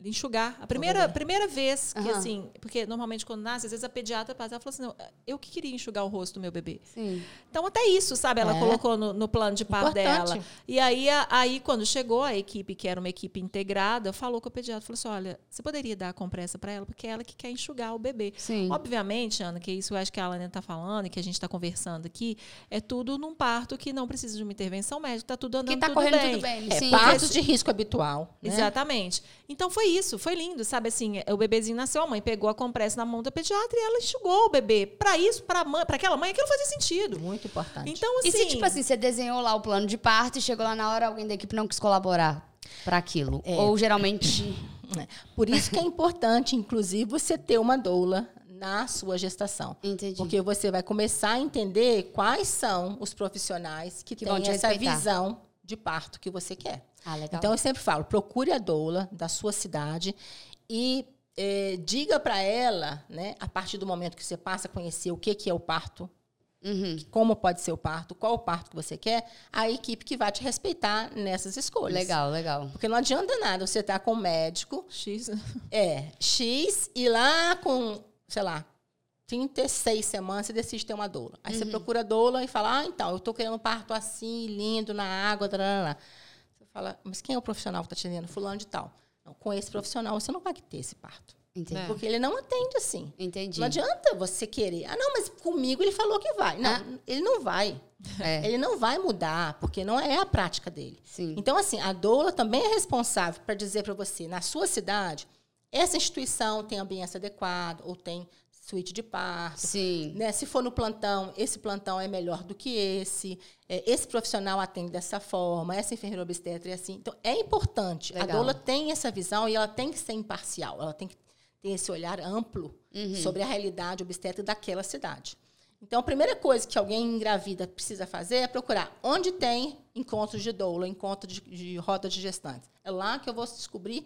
Enxugar. A primeira, primeira vez que, Aham. assim, porque normalmente quando nasce, às vezes a pediatra passa, ela falou assim, não, eu que queria enxugar o rosto do meu bebê. Sim. Então, até isso, sabe? Ela É. colocou no, no plano de parto dela. E aí, a- aí, quando chegou a equipe, que era uma equipe integrada, falou com a pediatra, falou assim, olha, você poderia dar a compressa para ela, porque é ela que quer enxugar o bebê. Sim. Obviamente, Ana, que isso eu acho que a Alana está falando e que a gente está conversando aqui, é tudo num parto que não precisa de uma intervenção médica, tá tudo andando Que tá tudo correndo bem. tudo bem. É, Sim. partos de risco habitual. né? Exatamente. Então foi isso, foi lindo, sabe assim, o bebezinho nasceu, a mãe pegou a compressa na mão da pediatra e ela enxugou o bebê. Para isso, para para aquela mãe, aquilo fazia sentido. Muito importante. Então assim, E se, tipo assim, você desenhou lá o plano de parto e chegou lá na hora, alguém da equipe não quis colaborar para aquilo? É. Ou geralmente. né? Por isso que é importante, inclusive, você ter uma doula na sua gestação. Entendi. Porque você vai começar a entender quais são os profissionais que, Que vão têm essa respeitar. visão de parto que você quer. Ah, legal. Então, eu sempre falo, procure a doula da sua cidade e eh, diga para ela, né, a partir do momento que você passa a conhecer o que, que é o parto, Uhum. como pode ser o parto, qual o parto que você quer, a equipe que vai te respeitar nessas escolhas. Legal, legal. Porque não adianta nada você estar com um médico, X. é, X, e lá com, sei lá, 36 semanas você decide ter uma doula. Aí você procura a doula e fala, ah, então, eu tô querendo um parto assim, lindo, na água, tarará. Você fala, mas quem é o profissional que está te atendendo? Fulano de tal. Não, com esse profissional você não vai ter esse parto. Entendi. É. Porque ele não atende assim. Entendi. Não adianta você querer. Ah, não, mas comigo ele falou que vai. Não, Ah. ele não vai. É. Ele não vai mudar, porque não é a prática dele. Sim. Então, assim, a doula também é responsável para dizer para você, na sua cidade, essa instituição tem ambiente adequado, ou tem suíte de parto. Sim. Né? Se for no plantão, esse plantão é melhor do que esse. É, esse profissional atende dessa forma, essa enfermeira obstetra é assim. Então, é importante. Legal. A doula tem essa visão e ela tem que ser imparcial. Ela tem que ter esse olhar amplo Uhum. sobre a realidade obstétrica daquela cidade. Então, a primeira coisa que alguém engravida precisa fazer é procurar onde tem encontros de doula, encontro de, de roda de gestantes. É lá que eu vou descobrir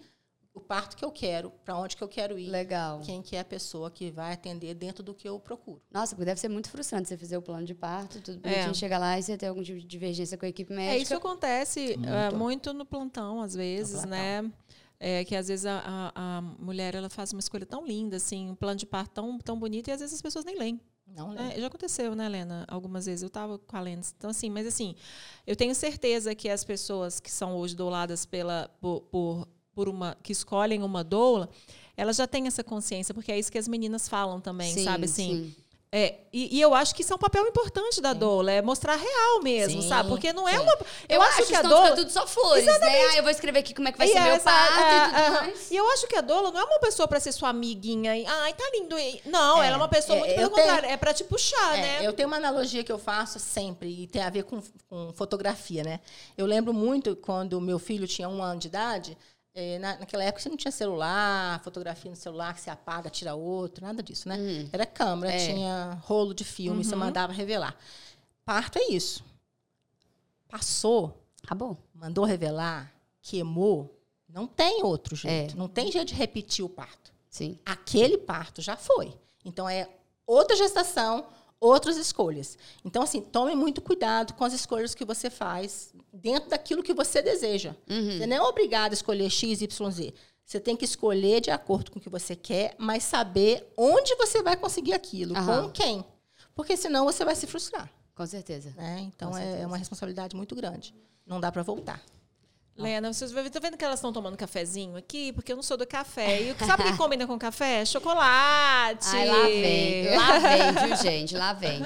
o parto que eu quero, para onde que eu quero ir, Legal. quem que é a pessoa que vai atender dentro do que eu procuro. Nossa, porque deve ser muito frustrante você fazer o plano de parto, tudo É. bonitinho, chegar lá e você ter algum tipo de divergência com a equipe médica. É, isso acontece é, muito no plantão, às vezes, plantão. né? É, que às vezes a, a- a mulher ela faz uma escolha tão linda, assim, um plano de parto tão, tão bonito, e às vezes as pessoas nem leem. É, já aconteceu, né, Helena? Algumas vezes eu estava com a Lena. Então, assim, mas assim, eu tenho certeza que as pessoas que são hoje douladas pela, por, por, por uma. que escolhem uma doula, elas já têm essa consciência, porque é isso que as meninas falam também, Sim, sabe? Assim, sim. É, e, e eu acho que isso é um papel importante da doula, é mostrar real mesmo, Sim, sabe? Porque não é sim. uma. Eu, acho que a doula. tudo só flores, né? Ah, eu vou escrever aqui como é que vai E ser meu parto é, e tudo mais. E eu acho que a doula não é uma pessoa pra ser sua amiguinha. E, Ai, tá lindo. Não, É, ela é uma pessoa é, muito eu pelo tenho- contrário. É pra te puxar, É, né? Eu tenho uma analogia que eu faço sempre e tem a ver com, com fotografia, né? Eu lembro muito quando meu filho tinha um ano de idade, eh, na, naquela época você não tinha celular, fotografia no celular que você apaga, tira outro, nada disso, né? Era câmera, É. tinha rolo de filme, você mandava revelar. Parto é isso. Passou, Acabou. mandou revelar, queimou, não tem outro jeito. É. Não tem jeito de repetir o parto Sim. aquele parto já foi. Então é outra gestação, outras escolhas. Então assim, tome muito cuidado com as escolhas que você faz dentro daquilo que você deseja. Uhum. Você não é obrigado a escolher X, Y, Z. Você tem que escolher de acordo com o que você quer, mas saber onde você vai conseguir aquilo, Aham. com quem. Porque senão você vai se frustrar. Com certeza. Né? Então Com é certeza. uma responsabilidade muito grande. Não dá para voltar. Lena, vocês estão vendo que elas estão tomando cafezinho aqui? Porque eu não sou do café. E sabe o que combina com café? Chocolate. Ai, lá vem. Lá vem, viu, gente? Lá vem.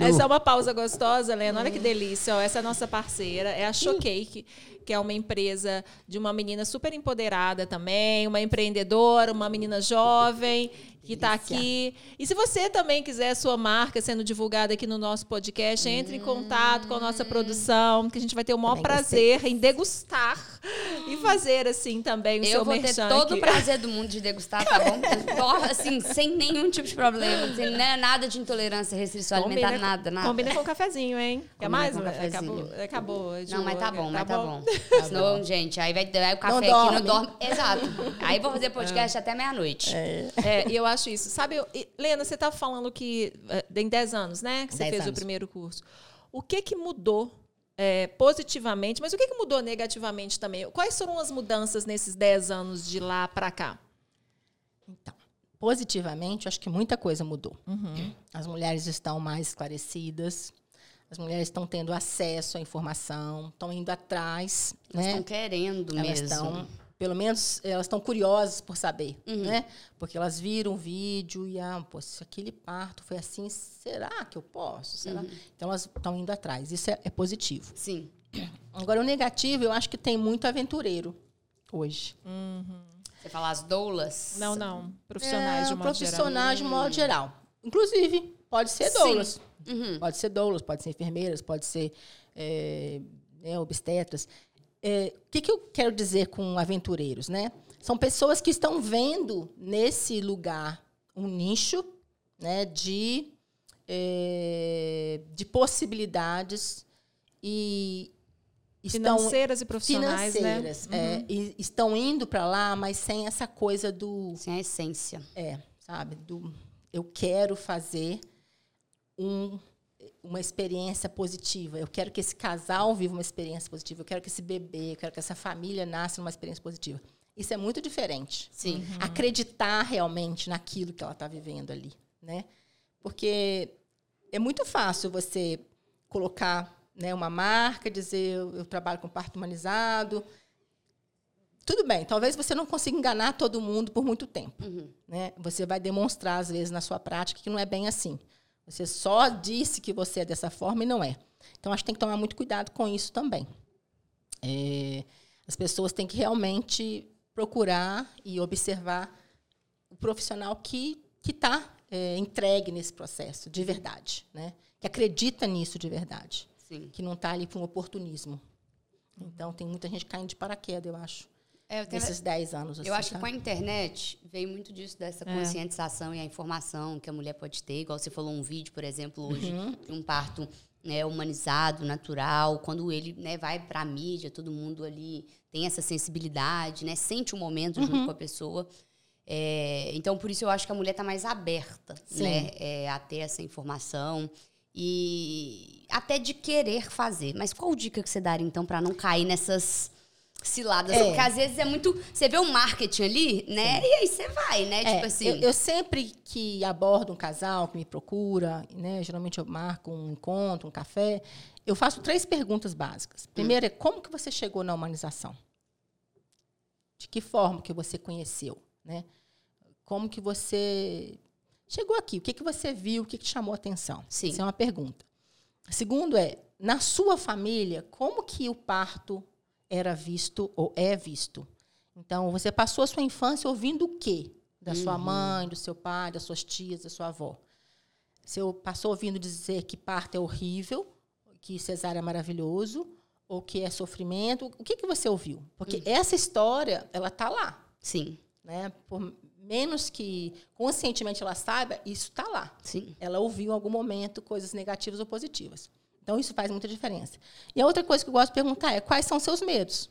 Essa é uma pausa gostosa, Lena. Olha que delícia. Ó, essa é a nossa parceira, é a Showcake, que é uma empresa de uma menina super empoderada também, uma empreendedora, uma menina jovem que está aqui. E se você também quiser a sua marca sendo divulgada aqui no nosso podcast, entre em contato com a nossa produção, que a gente vai ter o maior Também prazer em degustar e fazer assim também o Eu seu vou ter todo o aqui. prazer do mundo de degustar, tá bom? Assim, sem nenhum tipo de problema. Sem né, nada de intolerância, restrição alimentar, nada, nada. Combina com um cafezinho, hein? Quer Combina mais? com um cafezinho. Acabou. acabou Não, mas tá bom, mas tá bom. Senão, gente, aí vai, vai o café Não aqui dorme. não dorme. Exato. Aí vou fazer podcast até meia-noite. É, e eu acho isso. Sabe, eu- e, Lena, você estava falando que eh, tem 10 anos, né? Que você 10 fez o anos. primeiro curso. O que que mudou é, positivamente, mas o que, que mudou negativamente também? Quais foram as mudanças nesses 10 anos de lá para cá? Então, positivamente, acho que muita coisa mudou. Uhum. As mulheres estão mais esclarecidas, as mulheres estão tendo acesso à informação, estão indo atrás. Elas né? estão querendo elas mesmo. Estão, pelo menos elas estão curiosas por saber, uhum. né? Porque elas viram o vídeo e, ah, pô, se aquele parto foi assim, será que eu posso? Será? Uhum. Então elas estão indo atrás. Isso é, é positivo. Sim. Agora, o negativo, eu acho que tem muito aventureiro hoje. Uhum. Você fala as doulas? Não, não. Profissionais é, de um modo profissionais geral. de modo geral. Inclusive, pode ser doulas. Uhum. Pode ser doulas, pode ser enfermeiras, pode ser é, né, obstetras. É, o que, que eu quero dizer com aventureiros? Né? São pessoas que estão vendo nesse lugar um nicho né, de, é, de possibilidades e estão financeiras e profissionais, né? financeiras, né? Uhum. e estão indo para lá, mas sem essa coisa do sem a essência. É, sabe, do eu quero fazer um, uma experiência positiva. Eu quero que esse casal viva uma experiência positiva. Eu quero que esse bebê, eu quero que essa família nasça numa experiência positiva. Isso é muito diferente. Sim. Uhum. Acreditar realmente naquilo que ela está vivendo ali, né? Porque é muito fácil você colocar né, uma marca, dizer eu, eu trabalho com parto humanizado. Tudo bem, talvez você não consiga enganar todo mundo por muito tempo. Uhum. Né? Você vai demonstrar, às vezes, na sua prática que não é bem assim. Você só disse que você é dessa forma e não é. Então, acho que tem que tomar muito cuidado com isso também. É, as pessoas têm que realmente procurar e observar o profissional que está é, entregue nesse processo, de verdade. Né? Que acredita nisso de verdade. Sim. que não está ali para um oportunismo. Então, tem muita gente caindo de paraquedas, eu acho. É, tenho... Nesses 10 anos. Assim, eu acho que com a internet veio muito disso, dessa é. conscientização e a informação que a mulher pode ter. Igual você falou um vídeo, por exemplo, hoje, uhum. de um parto né, humanizado, natural. Quando ele né, vai para a mídia, todo mundo ali tem essa sensibilidade, né, sente o um momento uhum. junto com a pessoa. É, então, por isso eu acho que a mulher está mais aberta né, é, a ter essa informação e até de querer fazer. Mas qual dica que você daria, então, para não cair nessas ciladas? É. Porque às vezes é muito. Você vê o marketing ali, né? Sim. E aí você vai, né? É. Tipo assim. Eu, eu, sempre que abordo um casal que me procura, né? Geralmente eu marco um encontro, um café, eu faço três perguntas básicas. Primeiro hum. é como que você chegou na humanização? De que forma que você conheceu, né? Como que você Chegou aqui, o que, que você viu, o que, que chamou a atenção? Sim. Isso é uma pergunta. Segundo é, na sua família, como que o parto era visto ou é visto? Então, você passou a sua infância ouvindo o quê? Da sua uhum. mãe, do seu pai, das suas tias, da sua avó. Você passou ouvindo dizer que parto é horrível, que cesárea é maravilhoso, ou que é sofrimento. O que, que você ouviu? Porque uhum. essa história, ela está lá. Sim. Né? Por, menos que conscientemente ela saiba, isso está lá. Sim. Ela ouviu em algum momento coisas negativas ou positivas. Então, isso faz muita diferença. E a outra coisa que eu gosto de perguntar é quais são seus medos?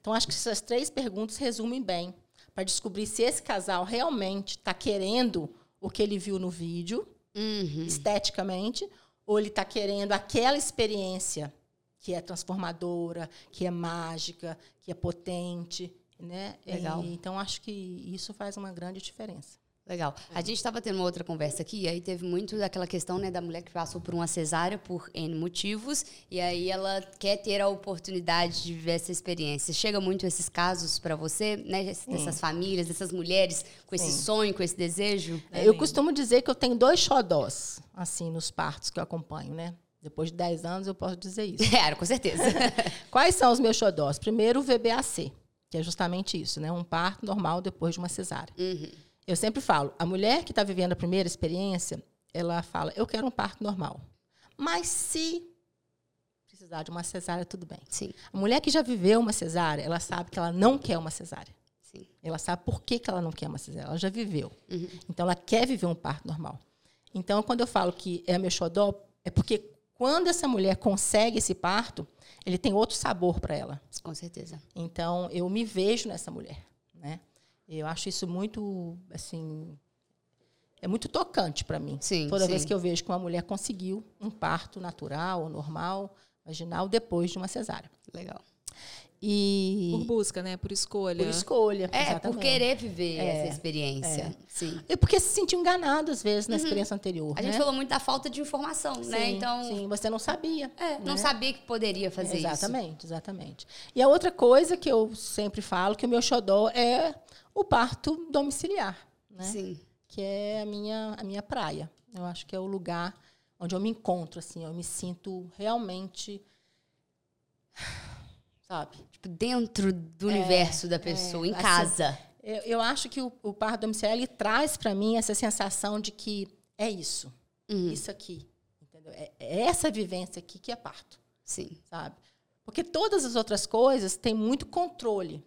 Então, acho que essas três perguntas resumem bem para descobrir se esse casal realmente está querendo o que ele viu no vídeo, uhum. esteticamente, ou ele está querendo aquela experiência que é transformadora, que é mágica, que é potente, né? Legal. E, então, acho que isso faz uma grande diferença. Legal. A gente estava tendo uma outra conversa aqui, e aí teve muito daquela questão né, da mulher que passou por uma cesárea por N motivos, e aí ela quer ter a oportunidade de viver essa experiência. Chega muito esses casos para você, né, dessas famílias, dessas mulheres com esse sonho, com esse desejo? É, eu costumo dizer que eu tenho dois xodós, assim, nos partos que eu acompanho, né? Depois de 10 anos eu posso dizer isso. É, com certeza. Quais são os meus xodós? Primeiro, o VBAC que é justamente isso, né? Um parto normal depois de uma cesárea. Uhum. Eu sempre falo, a mulher que está vivendo a primeira experiência, ela fala, eu quero um parto normal. Mas se precisar de uma cesárea, tudo bem. Sim. A mulher que já viveu uma cesárea, ela sabe que ela não quer uma cesárea. Sim. Ela sabe por que, que ela não quer uma cesárea. Ela já viveu. Uhum. Então, ela quer viver um parto normal. Então, quando eu falo que é meu xodó, é porque quando essa mulher consegue esse parto, ele tem outro sabor para ela. Com certeza. Então, eu me vejo nessa mulher, né? Eu acho isso muito, assim, é muito tocante para mim. Sim, Toda sim. vez que eu vejo que uma mulher conseguiu um parto natural ou normal, vaginal depois de uma cesárea. Legal. E Por busca, né? Por escolha. por escolha. É, exatamente. por querer viver É, essa experiência. Sim. E porque se sentiu enganado, às vezes, na experiência anterior. Uhum. A gente né? falou muito da falta de informação, né? Sim, Então, Sim, você não sabia. é, não né? sabia que poderia fazer isso. Exatamente, exatamente. E a outra coisa que eu sempre falo, que o meu xodó é o parto domiciliar, né? Sim. Que é a minha, a minha praia. Eu acho que é o lugar onde eu me encontro, assim, eu me sinto realmente, sabe? Tipo, dentro do universo da pessoa, em assim, casa. Eu, eu acho que o, o parto domiciliar ele traz para mim essa sensação de que é isso, Uhum. isso aqui, entendeu? É, é essa vivência aqui que é parto. Sim. sabe? Porque todas as outras coisas têm muito controle,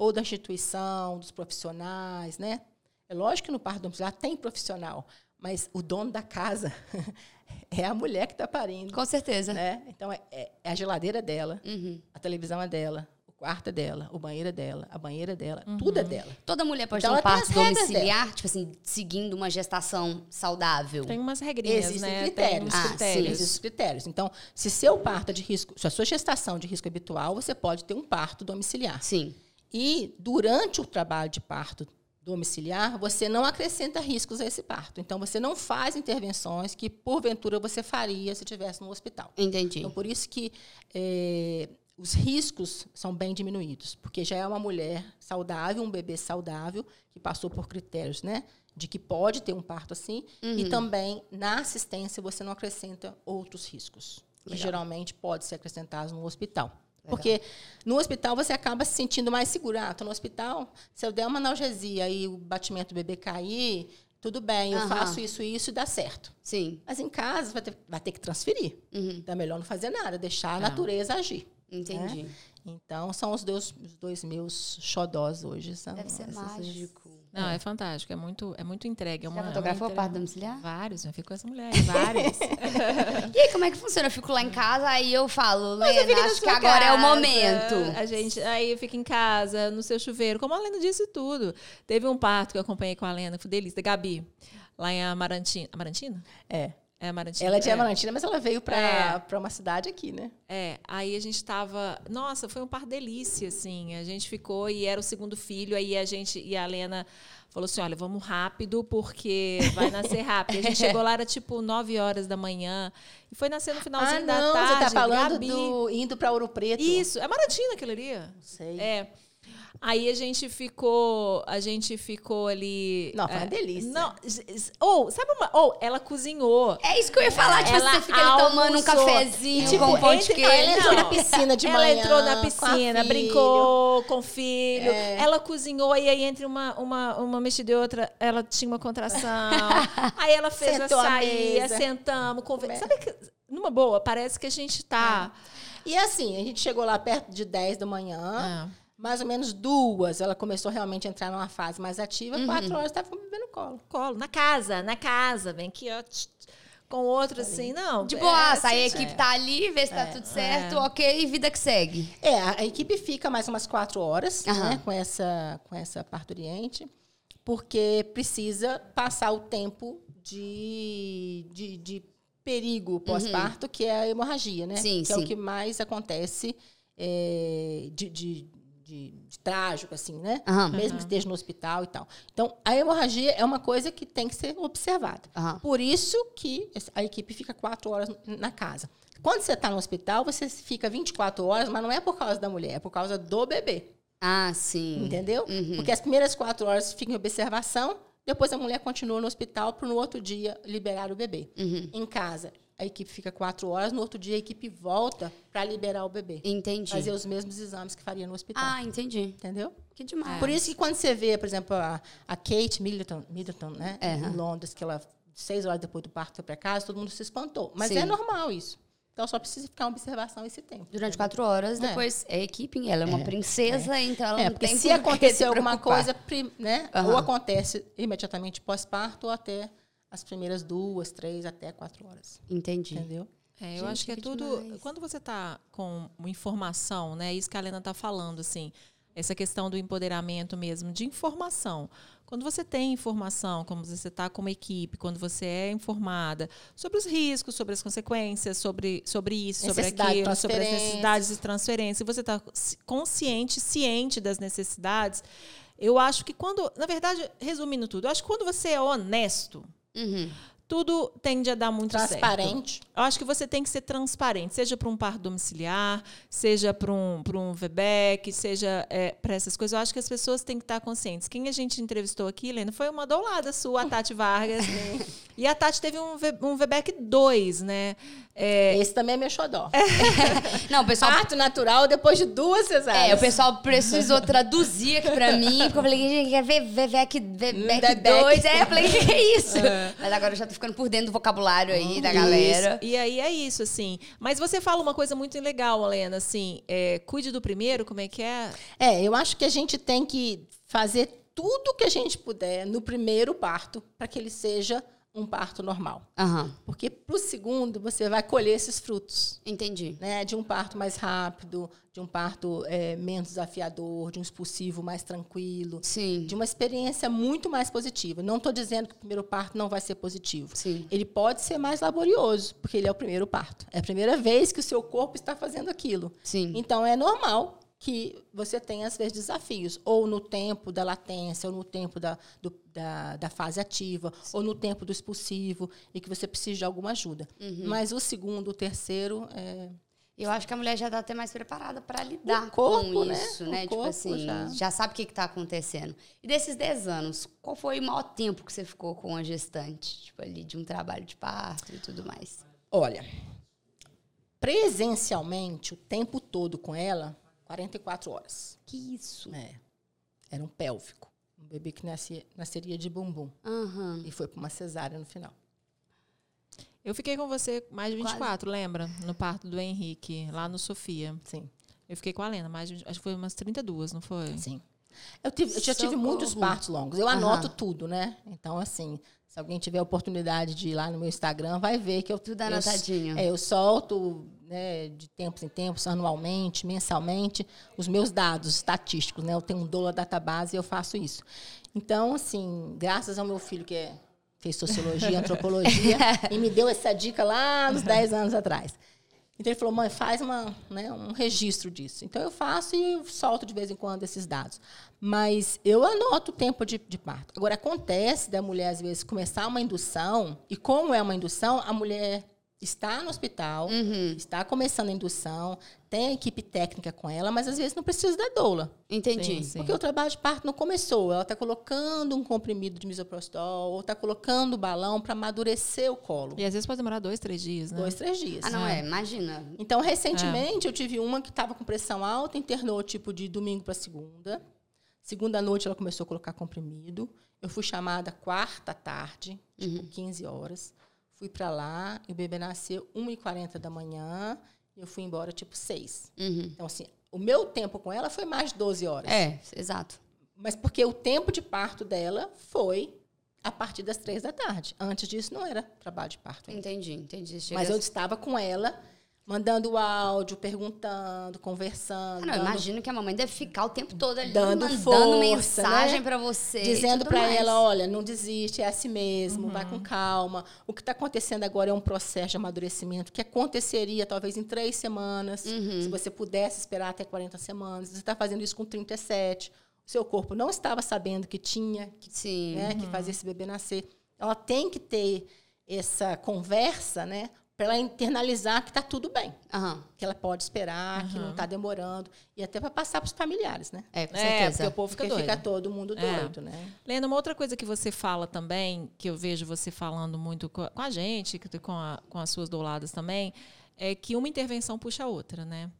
ou da instituição, dos profissionais, né? É lógico que no parto domiciliar tem profissional, mas o dono da casa é a mulher que está parindo, Com certeza. né? Então é, é- é a geladeira dela, Uhum. a televisão é dela, o quarto é dela, o banheiro é dela, a banheira é dela, tudo é dela. Toda mulher pode Então, ter um parto domiciliar, tipo assim, seguindo uma gestação saudável. Tem umas regrinhas, Existem né? critérios. Tem Ah, sim. Existem os critérios. Então, se seu parto é de risco, se a sua gestação é de risco habitual, você pode ter um parto domiciliar. Sim. E durante o trabalho de parto domiciliar, você não acrescenta riscos a esse parto. Então, você não faz intervenções que, porventura, você faria se estivesse no hospital. Entendi. Então, por isso que eh, os riscos são bem diminuídos, porque já é uma mulher saudável, um bebê saudável, que passou por critérios, né? De que pode ter um parto assim, e também na assistência você não acrescenta outros riscos, que Legal. geralmente podem ser acrescentados no hospital. Porque no hospital você acaba se sentindo mais seguro. Ah, tô no hospital, se eu der uma analgesia e o batimento do bebê cair, tudo bem, eu Aham. faço isso e isso e dá certo. Sim. Mas em casa vai ter, vai ter que transferir. Uhum. Então é melhor não fazer nada, deixar a É. natureza agir. Entendi. Então são os dois, os dois meus xodós hoje. São Deve ser mágico. Não, é fantástico. É muito, é muito entregue. É Já uma, fotografou uma parto entrega- domiciliar? Vários. Eu fico com essa mulher. Vários. E aí, como é que funciona? Eu fico lá em casa, aí eu falo, Lena, acho que agora é o casa, momento. A gente, aí eu fico em casa, no seu chuveiro, como a Lena disse tudo. Teve um parto que eu acompanhei com a Lena, que foi delícia, Gabi, lá em Amarantina. Amarantina? É. É Amarantina. Ela é de Amarantina, mas ela veio para É. para uma cidade aqui, né? É, aí a gente tava. Nossa, foi um par delícia, assim. A gente ficou e era o segundo filho, aí a gente. E a Lena falou assim: olha, vamos rápido, porque vai nascer rápido. A gente chegou lá, era tipo 9 horas da manhã. E foi nascer no finalzinho ah, da não, tarde. você tá falando Gabi. do indo para Ouro Preto. Isso, é Maratina aquilo ali. Não sei. É. Aí a gente ficou, a gente ficou ali. Não, foi uma é, delícia. Não, ou, sabe uma, ou ela cozinhou. É isso que eu ia falar, tipo, Ela você fica ali tomando um cafezinho E, tipo, com um pão de queijo. Ela entrou na piscina de ela manhã. entrou na com a piscina, filha. brincou com o filho. É. Ela cozinhou e aí entre uma, uma, uma mexida e outra, ela tinha uma contração. aí ela fez Sentou açaí, mesa. sentamos, conversamos. Sabe que, numa boa, parece que a gente tá... E assim, a gente chegou lá perto de 10 da manhã. Ah. Mais ou menos duas, ela começou realmente a entrar numa fase mais ativa. Uhum. Quatro horas estava com o bebê no colo. colo, na casa, na casa, vem aqui, ó, com outro assim, não. De é, boaça, aí a assim, equipe tá ali, vê se tá tudo certo, ok, vida que segue. É, a equipe fica mais umas quatro horas Aham. né, com, essa, com essa parturiente, porque precisa passar o tempo de, de, de perigo pós-parto, que é a hemorragia, né? Uhum. Sim, que é sim. o que mais acontece é, de, de, de- de trágico, assim, né? Aham. Mesmo que esteja no hospital e tal. Então, a hemorragia é uma coisa que tem que ser observada. Aham. Por isso que a equipe fica quatro horas na casa. Quando você está no hospital, você fica 24 horas, mas não é por causa da mulher, é por causa do bebê. Ah, sim. Entendeu? Uhum. Porque as primeiras quatro horas ficam em observação, depois a mulher continua no hospital para no outro dia liberar o bebê. Uhum. Em casa, a equipe fica quatro horas, no outro dia a equipe volta para liberar o bebê. Entendi. Fazer os mesmos exames que faria no hospital. Ah, entendi. Entendeu? Que demais. Por isso que quando você vê, por exemplo, a, a Kate Middleton, Middleton né, É. em Londres, que ela, seis horas depois do parto, foi para casa, todo mundo se espantou. Mas Sim. é normal isso. Então só precisa ficar uma observação esse tempo. Durante quatro horas, É. depois é equipe, ela é uma princesa, então ela É, não porque tem se acontecer alguma coisa, né? Aham. Ou acontece imediatamente pós-parto, ou até as primeiras duas, três, até quatro horas. Entendi. Entendeu? É, eu Gente, acho que é que tudo. demais. Quando você tá com uma informação, né? Isso que a Helena tá falando, assim. essa questão do empoderamento mesmo, de informação. Quando você tem informação, como você está como equipe, quando você é informada sobre os riscos, sobre as consequências, sobre, sobre isso, sobre aquilo, sobre as necessidades de transferência, você está consciente, ciente das necessidades, eu acho que quando, na verdade, resumindo tudo, eu acho que quando você é honesto, Uhum tudo tende a dar muito transparente. certo. Eu acho que você tem que ser transparente, seja para um parto domiciliar, seja para um, para um VBEC, seja é, para essas coisas. Eu acho que as pessoas têm que estar conscientes. Quem a gente entrevistou aqui, Helena, foi uma doulada sua, a Tati Vargas. e a Tati teve um, um VBEC 2, né? É... Esse também é meu xodó. Não, o pessoal... Parto natural depois de duas cesáreas. É, o pessoal precisou traduzir aqui pra mim, porque eu falei, gente, quer ver VBEC 2? É, eu falei, que é isso? É. Mas agora eu já tô ficando por dentro do vocabulário aí da galera. Isso. E aí é isso, assim. Mas você fala uma coisa muito legal, Helena, assim, é, cuide do primeiro, como é que é? É, eu acho que a gente tem que fazer tudo que a gente puder no primeiro parto para que ele seja um parto normal. Uhum. Porque para o segundo você vai colher esses frutos. Entendi. Né? De um parto mais rápido, de um parto é, menos desafiador, de um expulsivo mais tranquilo. Sim. De uma experiência muito mais positiva. Não estou dizendo que o primeiro parto não vai ser positivo. Sim. Ele pode ser mais laborioso, porque ele é o primeiro parto. É a primeira vez que o seu corpo está fazendo aquilo. Sim. Então é normal que você tem, às vezes, desafios, ou no tempo da latência, ou no tempo da, do, da, da, fase ativa, Sim. ou no tempo do expulsivo, e que você precisa de alguma ajuda. Uhum. Mas o segundo, o terceiro. É... Eu acho que a mulher já está até mais preparada para lidar corpo, com né? isso, né? tipo assim, já. já. sabe o que está acontecendo. E desses 10 anos, qual foi o maior tempo que você ficou com a gestante? Tipo, ali, de um trabalho de parto e tudo mais? Olha, presencialmente, o tempo todo com ela, 44 horas. Que isso? É. Era um pélvico. Um bebê que nascia, nasceria de bumbum. Uhum. E foi para uma cesárea no final. Eu fiquei com você mais de 24, Quase. lembra? No parto do Henrique, lá no Sofia. Sim. Eu fiquei com a Lena, mais de, acho que foi umas 32, não foi? Sim. Eu, tive, eu já tive muitos partos longos. Eu anoto uhum. tudo, né? Então, assim, se alguém tiver a oportunidade de ir lá no meu Instagram, vai ver que eu. Tudo anotadinho. Eu, é, eu solto né, de tempos em tempos, anualmente, mensalmente, os meus dados estatísticos. Né? Eu tenho um dólar database e eu faço isso. Então, assim, graças ao meu filho que é, fez sociologia, antropologia, e me deu essa dica lá nos 10 anos atrás. Então ele falou, mãe, faz uma, né, um registro disso. Então eu faço e solto de vez em quando esses dados. Mas eu anoto o tempo de, de, parto. Agora, acontece da mulher, às vezes, começar uma indução, e como é uma indução, a mulher está no hospital, uhum. está começando a indução, tem a equipe técnica com ela, mas às vezes não precisa da doula. Entendi. Sim, sim. Porque o trabalho de parto não começou. Ela está colocando um comprimido de misoprostol, ou está colocando o balão para amadurecer o colo. E às vezes pode demorar dois, três dias, né? Dois, três dias. Ah, não é? é. Imagina. Então, recentemente, é. eu tive uma que estava com pressão alta, internou tipo de domingo para segunda. Segunda noite, ela começou a colocar comprimido. Eu fui chamada quarta tarde, tipo uhum. 15 horas. Fui para lá, e o bebê nasceu 1h40 da manhã, e eu fui embora tipo 6. Uhum. Então, assim, o meu tempo com ela foi mais de 12 horas. É, exato. Mas porque o tempo de parto dela foi a partir das três da tarde. Antes disso, não era trabalho de parto. Ainda. Entendi, entendi. Chega Mas eu estava com ela mandando áudio, perguntando, conversando. Ah, não, imagino que a mamãe deve ficar o tempo todo ali dando mandando força, mensagem né? para você. Dizendo para ela, olha, não desiste, é assim mesmo, uhum. vai com calma. O que está acontecendo agora é um processo de amadurecimento que aconteceria talvez em três semanas, uhum. se você pudesse esperar até 40 semanas. Você está fazendo isso com 37. O seu corpo não estava sabendo que tinha que. Né, uhum. que fazer esse bebê nascer. Ela tem que ter essa conversa, né? Para ela internalizar que está tudo bem. Uhum. Que ela pode esperar, uhum. que não está demorando. E até para passar para os familiares, né? É, com é, certeza. É, porque o povo fica doido. fica todo mundo é. doido, né? Lena, uma outra coisa que você fala também, que eu vejo você falando muito com a gente, com, a, com as suas douladas também, é que uma intervenção puxa a outra, né?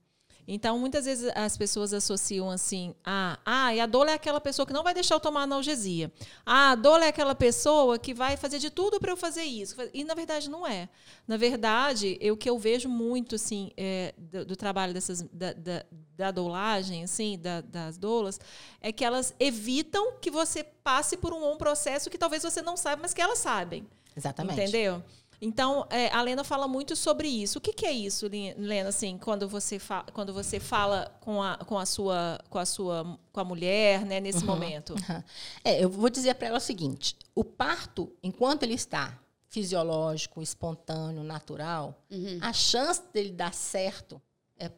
Então, muitas vezes as pessoas associam assim: ah, ah, e a doula é aquela pessoa que não vai deixar eu tomar analgesia. Ah, a doula é aquela pessoa que vai fazer de tudo para eu fazer isso. E na verdade não é. Na verdade, o que eu vejo muito assim é, do, do, trabalho dessas da, da, da doulagem, assim, da, das doulas, é que elas evitam que você passe por um, um processo que talvez você não saiba, mas que elas sabem. Exatamente. Entendeu? Então, é, a Lena fala muito sobre isso. O que, que é isso, Lena, assim, quando você, fa quando você fala com a, com a sua com a sua com a mulher, né, nesse uhum. momento? Uhum. É, eu vou dizer para ela o seguinte: o parto, enquanto ele está fisiológico, espontâneo, natural, uhum. a chance dele dar certo é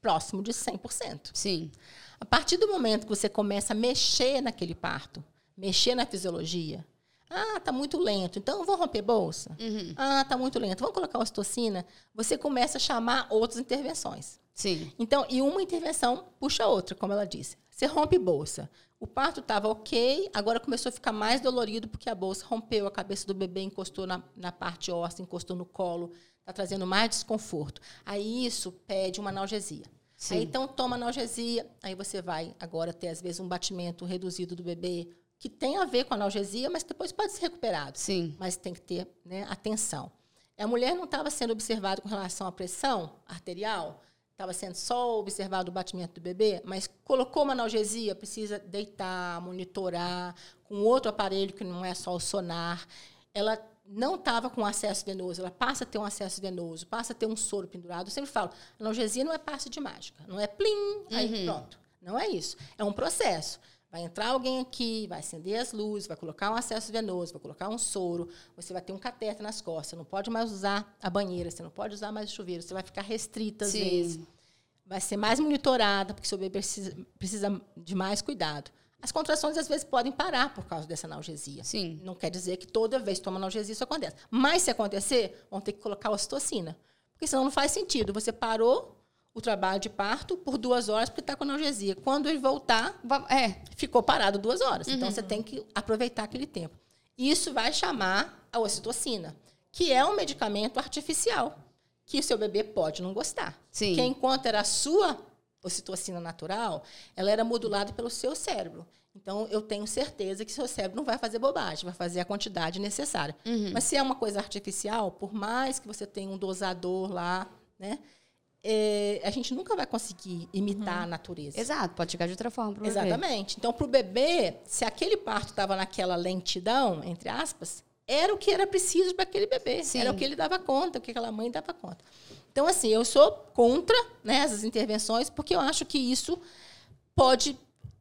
próximo de 100%. Sim. A partir do momento que você começa a mexer naquele parto, mexer na fisiologia, ah, tá muito lento. Então, vou romper bolsa? Uhum. Ah, tá muito lento. Vamos colocar ocitocina? Você começa a chamar outras intervenções. Sim. Então, e uma intervenção puxa a outra, como ela disse. Você rompe bolsa. O parto estava ok, agora começou a ficar mais dolorido porque a bolsa rompeu, a cabeça do bebê encostou na, na parte óssea, encostou no colo, está trazendo mais desconforto. Aí isso pede uma analgesia. Sim. Aí então toma analgesia, aí você vai agora ter às vezes um batimento reduzido do bebê, que tem a ver com analgesia, mas depois pode ser recuperado. Sim. Mas tem que ter né, atenção. A mulher não estava sendo observada com relação à pressão arterial, estava sendo só observado o batimento do bebê, mas colocou uma analgesia, precisa deitar, monitorar, com outro aparelho que não é só o sonar. Ela não estava com acesso venoso, ela passa a ter um acesso venoso, passa a ter um soro pendurado. Eu sempre falo, analgesia não é passe de mágica, não é plim, aí uhum. pronto. Não é isso. É um processo. Vai entrar alguém aqui, vai acender as luzes, vai colocar um acesso venoso, vai colocar um soro, você vai ter um catéter nas costas, você não pode mais usar a banheira, você não pode usar mais o chuveiro, você vai ficar restrita às Sim. vezes. Vai ser mais monitorada, porque seu bebê precisa, precisa de mais cuidado. As contrações às vezes podem parar por causa dessa analgesia. Sim. Não quer dizer que toda vez que toma analgesia isso acontece. Mas se acontecer, vão ter que colocar ocitocina. Porque senão não faz sentido. Você parou o trabalho de parto por duas horas porque está com analgesia. Quando ele voltar, é. ficou parado duas horas. Então, uhum. Então, você tem que aproveitar aquele tempo. Isso vai chamar a ocitocina, que é um medicamento artificial, que o seu bebê pode não gostar. Sim. Que enquanto era a sua ocitocina natural, ela era modulada pelo seu cérebro. Então, eu tenho certeza que seu cérebro não vai fazer bobagem, vai fazer a quantidade necessária. Uhum. Mas se é uma coisa artificial, por mais que você tenha um dosador lá, né? É, a gente nunca vai conseguir imitar uhum. a natureza. Exato, pode chegar de outra forma para o bebê. Exatamente. Então, para o bebê, se aquele parto estava naquela lentidão, entre aspas, era o que era preciso para aquele bebê. Sim. Era o que ele dava conta, o que aquela mãe dava conta. Então, assim, eu sou contra né, essas intervenções, porque eu acho que isso pode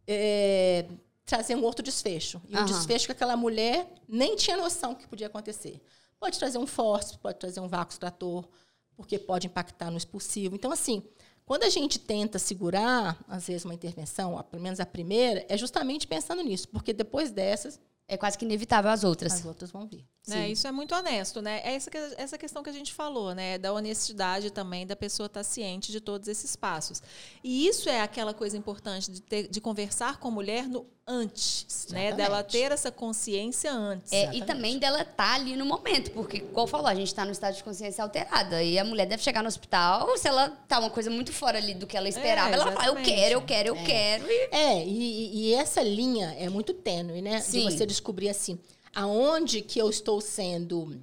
é, trazer um outro desfecho. E um uhum. desfecho que aquela mulher nem tinha noção que podia acontecer. Pode trazer um force, pode trazer um vácuo extrator, porque pode impactar no expulsivo. Então, assim, quando a gente tenta segurar, às vezes, uma intervenção, pelo menos a primeira, é justamente pensando nisso, porque depois dessas. É quase que inevitável as outras. As outras vão vir. É, isso é muito honesto, né? É essa, essa questão que a gente falou, né? Da honestidade também, da pessoa estar ciente de todos esses passos. E isso é aquela coisa importante de, ter, de conversar com a mulher no antes, né? Dela ter essa consciência antes. É, e também dela estar tá ali no momento, porque, como falou, a gente está no estado de consciência alterada. E a mulher deve chegar no hospital, se ela tá uma coisa muito fora ali do que ela esperava, é, ela fala, eu quero, eu quero, eu é. quero. E... É, e, e, essa linha é muito tênue, né? Sim. De você descobrir assim, aonde que eu estou sendo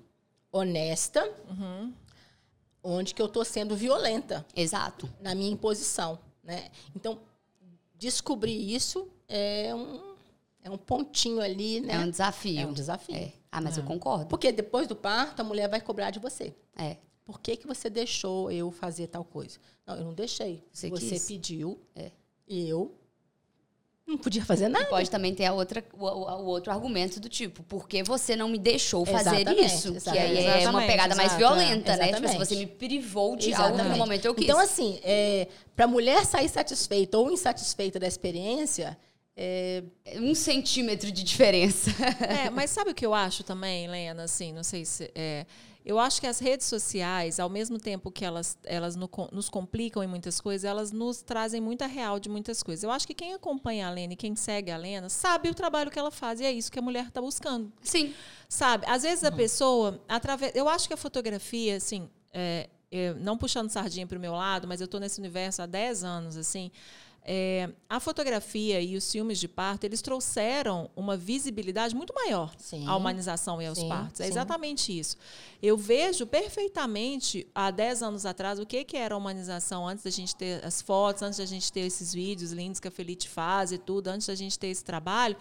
honesta, uhum. onde que eu estou sendo violenta. Exato. Na minha imposição, né? Então, descobrir isso é um, é um pontinho ali, né? É um desafio. É um desafio. É. Ah, mas é. eu concordo. Porque depois do parto, a mulher vai cobrar de você. É. Por que, que você deixou eu fazer tal coisa? Não, eu não deixei. Você, você pediu. É. Eu não podia fazer nada. E pode também ter a outra, o, o, outro argumento do tipo, por que você não me deixou fazer exatamente, isso? Exatamente, que aí é uma pegada mais violenta, né? Tipo, você me privou de exatamente. algo que no momento eu quis. Então, assim, é, para a mulher sair satisfeita ou insatisfeita da experiência, é, um centímetro de diferença. É, mas sabe o que eu acho também, Lena? Assim, não sei se. É, eu acho que as redes sociais, ao mesmo tempo que elas, elas no, nos complicam em muitas coisas, elas nos trazem muita real de muitas coisas. Eu acho que quem acompanha a Lena e quem segue a Lena sabe o trabalho que ela faz e é isso que a mulher está buscando. Sim. Sabe? Às vezes a uhum. pessoa, através. Eu acho que a fotografia, assim, é, não puxando sardinha para o meu lado, mas eu estou nesse universo há 10 anos, assim. É, a fotografia e os filmes de parto, eles trouxeram uma visibilidade muito maior sim, à humanização e aos sim, partos. É sim. exatamente isso. Eu vejo perfeitamente, há 10 anos atrás, o que, que era a humanização antes da gente ter as fotos, antes da gente ter esses vídeos lindos que a Felite faz e tudo, antes da gente ter esse trabalho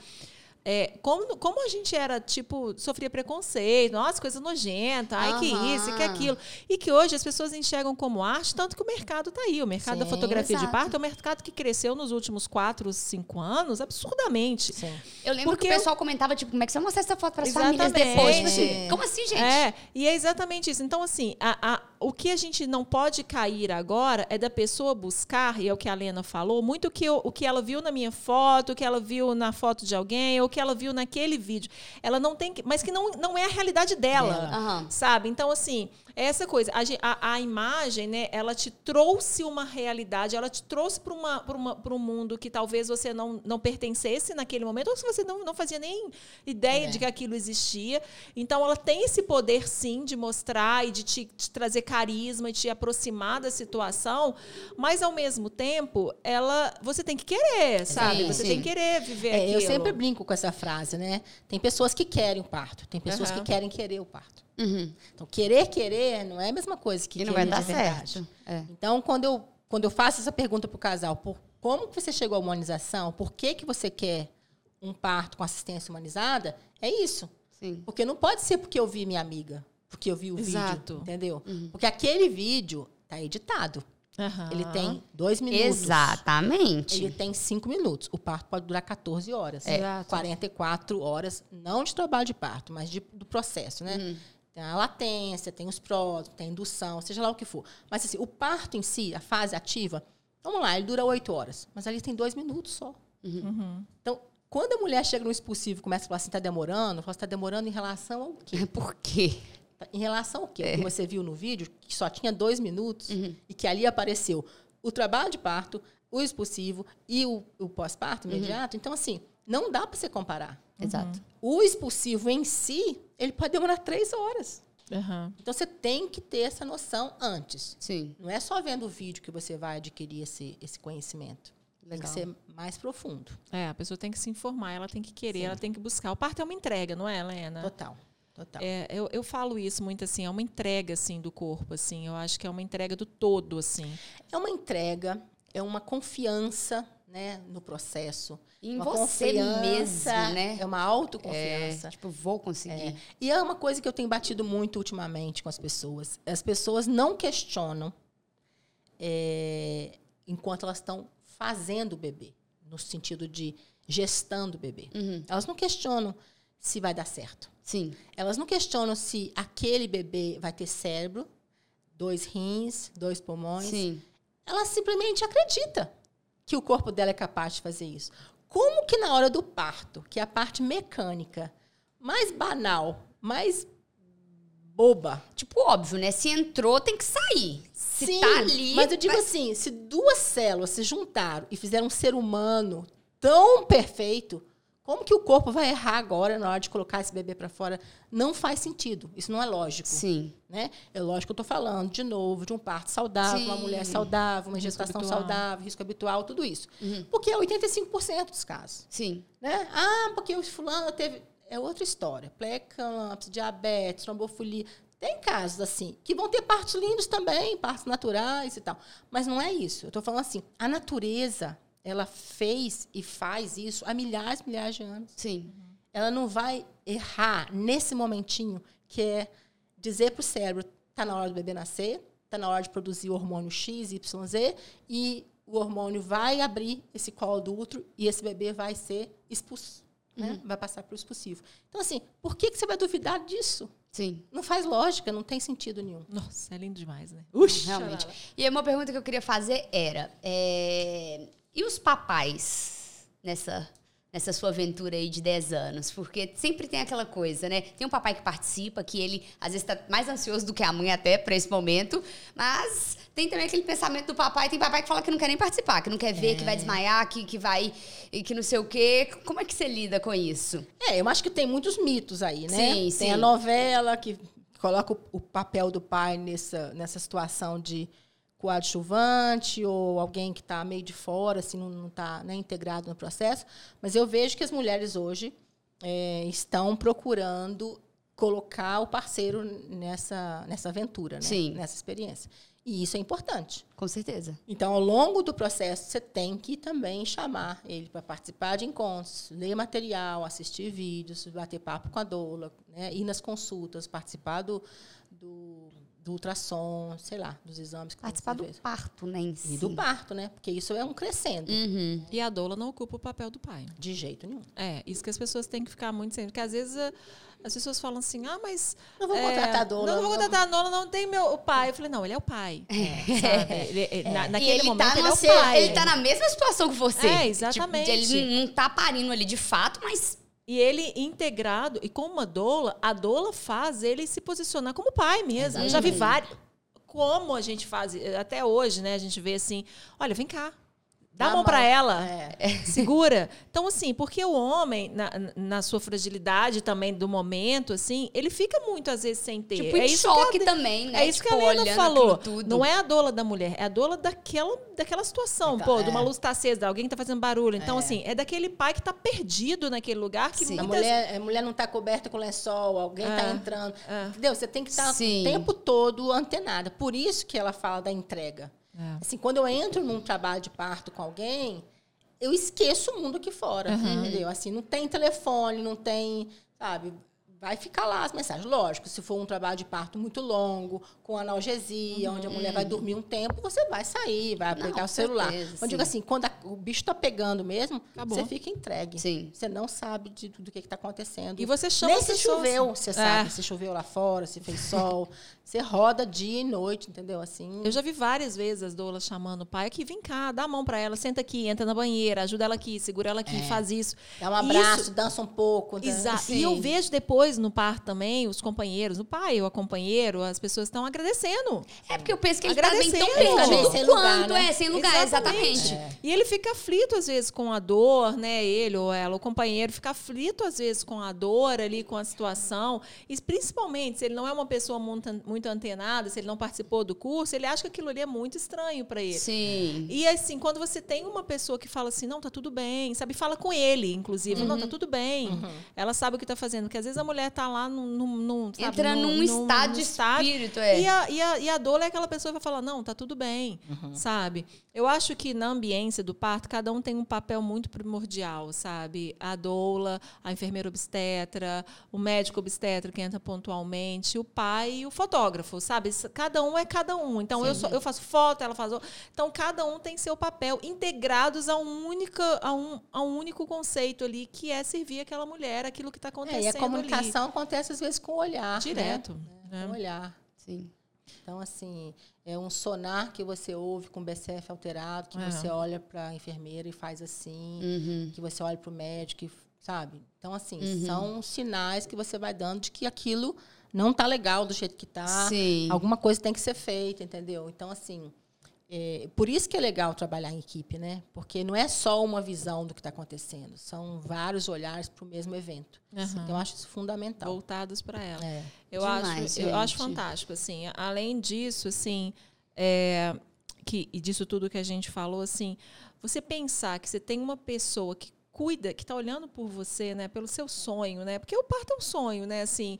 é, como, como a gente era, tipo, sofria preconceito, nossa, coisa nojenta, ai, que Aham. isso, que aquilo. E que hoje as pessoas enxergam como arte, tanto que o mercado tá aí. O mercado da Sim, fotografia de exato. parto é um mercado que cresceu nos últimos quatro, cinco anos absurdamente. Sim. Eu lembro Porque que o eu- pessoal comentava, tipo, como é que você vai mostrar essa foto para as famílias depois? Tipo assim, É. como assim, gente? É, e é exatamente isso. Então, assim, a- a- o que a gente não pode cair agora é da pessoa buscar, e é o que a Lena falou, muito o que, eu- o que ela viu na minha foto, o que ela viu na foto de alguém, ou o que ela viu naquele vídeo. Ela não tem que. Mas que não, não é a realidade dela. Aham. Sabe? Então, assim, é essa coisa. A, a- a imagem, né, ela te trouxe uma realidade, ela te trouxe para uma, pra uma, pra um mundo que talvez você não, não pertencesse naquele momento, ou se você não, não fazia nem ideia É. de que aquilo existia. Então, ela tem esse poder, sim, de mostrar e de te, te trazer carisma e te aproximar da situação, mas, ao mesmo tempo, ela você tem que querer, sabe? Sim, você sim. tem que querer viver É, eu aquilo. sempre brinco com essa frase, né? Tem pessoas que querem o parto, tem pessoas Aham. que querem querer o parto. Uhum. Então, querer querer não é a mesma coisa que E não vai dar certo. É. Então, quando eu, quando eu faço essa pergunta para o casal, por como que você chegou à humanização, por que, que você quer um parto com assistência humanizada, é isso. Sim. Porque não pode ser porque eu vi minha amiga, porque eu vi o Exato. vídeo, entendeu? Porque aquele vídeo tá editado. Aham. Ele tem dois minutos. Exatamente. Ele tem cinco minutos. O parto pode durar 14 horas. É. Exato. 44 horas, não de trabalho de parto, mas de- do processo, né? Uhum. Tem a latência, tem os pródromos, tem a indução, seja lá o que for. Mas assim, o parto em si, a fase ativa, vamos lá, ele dura 8 horas. Mas ali tem dois minutos só. Uhum. Então, quando a mulher chega no expulsivo e começa a falar assim, tá demorando, eu falo, tá demorando em relação ao quê? Por quê? Em relação ao quê? É. Que você viu no vídeo, que só tinha dois minutos, Uhum. e que ali apareceu o trabalho de parto, o expulsivo e o, o pós-parto Uhum. imediato. Então, assim, não dá para você comparar. Exato. O expulsivo em si, ele pode demorar três horas. Aham. Então, você tem que ter essa noção antes. Sim. Não é só vendo o vídeo que você vai adquirir esse, esse conhecimento. Tem que Legal. ser mais profundo. É, a pessoa tem que se informar, ela tem que querer, ela tem que buscar. O parto é uma entrega, não é, Helena? Total. Total. É, eu, eu falo isso muito assim, é uma entrega assim do corpo, assim. Eu acho que é uma entrega do todo, assim. É uma entrega, é uma confiança né, no processo. Em uma você mesmo, né? É uma É, autoconfiança. tipo, vou conseguir. É. E é uma coisa que eu tenho batido muito ultimamente com as pessoas. As pessoas não questionam é, enquanto elas estão fazendo o bebê, no sentido de gestando o bebê. Uhum. Elas não questionam se vai dar certo. Sim. Elas não questionam se aquele bebê vai ter cérebro, dois rins, dois pulmões. Sim. Ela simplesmente acredita que o corpo dela é capaz de fazer isso. Como que na hora do parto, que é a parte mecânica mais banal, mais boba, Tipo, óbvio, né? Se entrou, tem que sair. Se Sim, tá ali. mas eu digo vai- assim, se duas células se juntaram e fizeram um ser humano tão perfeito, como que o corpo vai errar agora na hora de colocar esse bebê para fora? Não faz sentido. Isso não é lógico. Sim. né? É lógico que eu estou falando, de novo, de um parto saudável, uma Sim. mulher saudável, uma Risco gestação habitual. saudável, risco habitual, tudo isso. Uhum. Porque é 85% dos casos. Sim. Né? Ah, porque o fulano teve... É outra história. Plecampsia, diabetes, trombofilia. Tem casos, assim, que vão ter partos lindos também, partos naturais e tal. Mas não é isso. Eu estou falando assim, a natureza, ela fez e faz isso há milhares e milhares de anos Sim. ela não vai errar nesse momentinho que é dizer para o cérebro tá na hora do bebê nascer, tá na hora de produzir o hormônio X, Y, Z e o hormônio vai abrir esse colo do útero e esse bebê vai ser expulso, né? Vai passar para o expulsivo. Então assim, por que que você vai duvidar disso? Sim. Não faz lógica, não tem sentido nenhum. Nossa, é lindo demais, né? Realmente. E aí, uma pergunta que eu queria fazer era: é, e os papais nessa, nessa sua aventura aí de 10 anos? Porque sempre tem aquela coisa, né? Tem um papai que participa, que ele às vezes está mais ansioso do que a mãe até para esse momento, mas tem também aquele pensamento do papai, tem papai que fala que não quer nem participar, que não quer ver, que vai desmaiar, que, que vai. e que não sei o quê. Como é que você lida com isso? É, eu acho que tem muitos mitos aí, né? Sim, tem sim. a novela que coloca o, o papel do pai nessa, nessa situação de coadjuvante ou alguém que está meio de fora, assim, não está né, integrado no processo. Mas eu vejo que as mulheres hoje é, estão procurando colocar o parceiro nessa, nessa aventura, né? Sim. nessa experiência. E isso é importante. Com certeza. Então, ao longo do processo, você tem que também chamar ele para participar de encontros, ler material, assistir vídeos, bater papo com a doula, né? ir nas consultas, participar do, do, do ultrassom, sei lá, dos exames. Que Participar do parto, né, em si. E do parto, né? Porque isso é um crescendo. Uhum. E a doula não ocupa o papel do pai. De jeito nenhum. É, isso que as pessoas têm que ficar muito cientes. Porque às vezes a- as pessoas falam assim, ah, mas... Não vou é, contratar a doula. Não vou contratar a doula, não tem meu o pai. Eu falei, não, ele é o pai. Sabe? Ele- ele- na- naquele ele momento tá, ele é o pai. ele tá na mesma situação que você. É, exatamente. Tipo, ele não tá parindo ali de fato, mas E ele integrado, e com uma doula, a doula faz ele se posicionar como pai mesmo. Eu já vi vários. Como a gente faz, até hoje, né? A gente vê assim, olha, vem cá. Dá a a mão pra mão. ela. É. Segura. Então, assim, porque o homem, na, na sua fragilidade também do momento, assim, ele fica muito, às vezes, sem ter. tipo é isso que choque a- também, né? É isso tipo, que a Lena olhando falou. Não é a doula da mulher, é a doula daquela, daquela situação. Então, Pô, de é. uma luz tá acesa, alguém tá fazendo barulho. Então, É. assim, é daquele pai que tá perdido naquele lugar que Sim. A muitas mulher, a mulher não está coberta com lençol, alguém É, entrando. é. Entendeu? Você tem que estar Sim. o tempo todo antenada. Por isso que ela fala da entrega. É. Assim, quando eu entro num trabalho de parto com alguém, eu esqueço o mundo aqui fora, entendeu? Assim, não tem telefone, não tem, sabe? Vai ficar lá as mensagens. Lógico, se for um trabalho de parto muito longo, com analgesia, onde a mulher vai dormir um tempo, você vai sair, vai Não, pegar o celular. certeza, Mas digo sim. assim, quando a- o bicho está pegando mesmo, Acabou. você fica entregue. Sim. Você não sabe de tudo o que está acontecendo. E você chama Nem se choveu, você sabe. É. Se choveu lá fora, se fez sol. Você roda dia e noite, entendeu? Assim. Eu já vi várias vezes as doulas chamando o pai aqui, vem cá, dá a mão pra ela, senta aqui, entra na banheira, ajuda ela aqui, segura ela aqui, faz isso. Dá um abraço, Isso- dança um pouco. dan- Exato. E eu vejo depois no parto também, os companheiros, o pai ou a companheiro, as pessoas estão agradecendo. É porque eu penso que ele tá bem tão Agradecendo. perdido Sem lugar, quanto, né? é, sem lugar, exatamente. E ele fica aflito às vezes com a dor, né? Ele ou ela, o companheiro fica aflito às vezes com a dor ali, com a situação. E principalmente se ele não é uma pessoa muito, muito antenada, se ele não participou do curso, ele acha que aquilo ali é muito estranho para ele. Sim. E assim, quando você tem uma pessoa que fala assim, não, tá tudo bem, sabe? Fala com ele, inclusive, não, tá tudo bem. Ela sabe o que tá fazendo, porque às vezes a mulher tá lá num. num, num, sabe, Entra num, estado de espírito, é. E a, e, a, e a doula é aquela pessoa que vai falar, não, tá tudo bem, sabe? Eu acho que na ambiência do parto, cada um tem um papel muito primordial, sabe? A doula, a enfermeira obstetra, o médico obstetra que entra pontualmente, o pai e o fotógrafo, sabe? Cada um é cada um. Então, eu, só- eu faço foto, ela faz... Então, cada um tem seu papel, integrados a um, única, a um, a um único conceito ali, que é servir aquela mulher, aquilo que está É, acontecendo e a ali. comunicação acontece às vezes com o olhar. Direto. Né? né? Com o olhar. Sim. Então, assim, é um sonar que você ouve com o BCF alterado, que É. você olha para a enfermeira e faz assim, Uhum. que você olha para o médico, e, sabe? Então, assim, são sinais que você vai dando de que aquilo não tá legal do jeito que tá. Sim. Alguma coisa tem que ser feita, entendeu? Então, assim, é, por isso que é legal trabalhar em equipe, né? Porque não é só uma visão do que está acontecendo, são vários olhares para o mesmo evento. Aham. Então, eu acho isso fundamental. Voltados para ela. É. Eu Demais, acho, eu acho fantástico, assim. Além disso, assim, é, que, e disso tudo que a gente falou, assim, você pensar que você tem uma pessoa que cuida, que está olhando por você, né, pelo seu sonho, né, porque o parto é um sonho, né, assim,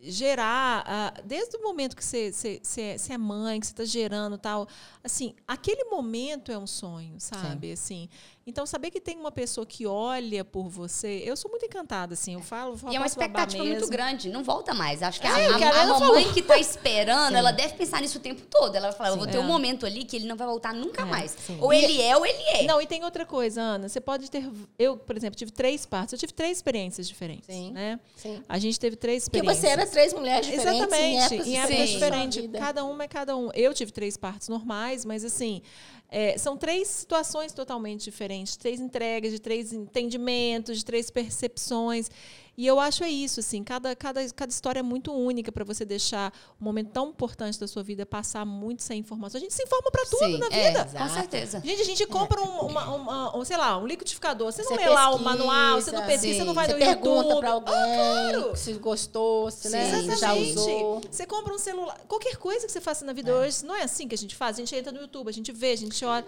gerar, ah, desde o momento que você, você, você, é mãe, que você está gerando tal, assim, aquele momento é um sonho, sabe, assim. Então, saber que tem uma pessoa que olha por você, eu sou muito encantada, assim, eu falo, E é uma expectativa muito grande, não volta mais. Acho que a, É, a- que a a mamãe falou. que tá esperando, ela deve pensar nisso o tempo todo. Ela vai falar, eu vou ter É. um momento ali que ele não vai voltar nunca mais. sim. Ou ele é ou ele é. Não, e tem outra coisa, Ana. Você pode ter. Eu, por exemplo, tive três partos. Eu tive três experiências diferentes. Sim. Né? Sim. A gente teve três Porque experiências. você era três mulheres diferentes Exatamente, em épocas, em épocas diferentes. Cada uma é cada um. Eu tive três partos normais, mas assim, é, são três situações totalmente diferentes, três entregas, de três entendimentos, de três percepções. E eu acho é isso, assim, cada, cada, cada história é muito única para você deixar um momento tão importante da sua vida passar muito sem informação. A gente se informa para tudo Sim, na é, vida. com certeza. Gente, a gente compra um, uma- uma- um, sei lá, um liquidificador. Você não Você lê lá o pesquisa, manual, você não pesquisa, sim. você não vai Você no pergunta YouTube. para alguém Ah, claro. se gostou, se, né, se já Exatamente. usou. Você compra um celular. Qualquer coisa que você faça na vida hoje, não é assim que a gente faz. A gente entra no YouTube, a gente vê, a gente olha.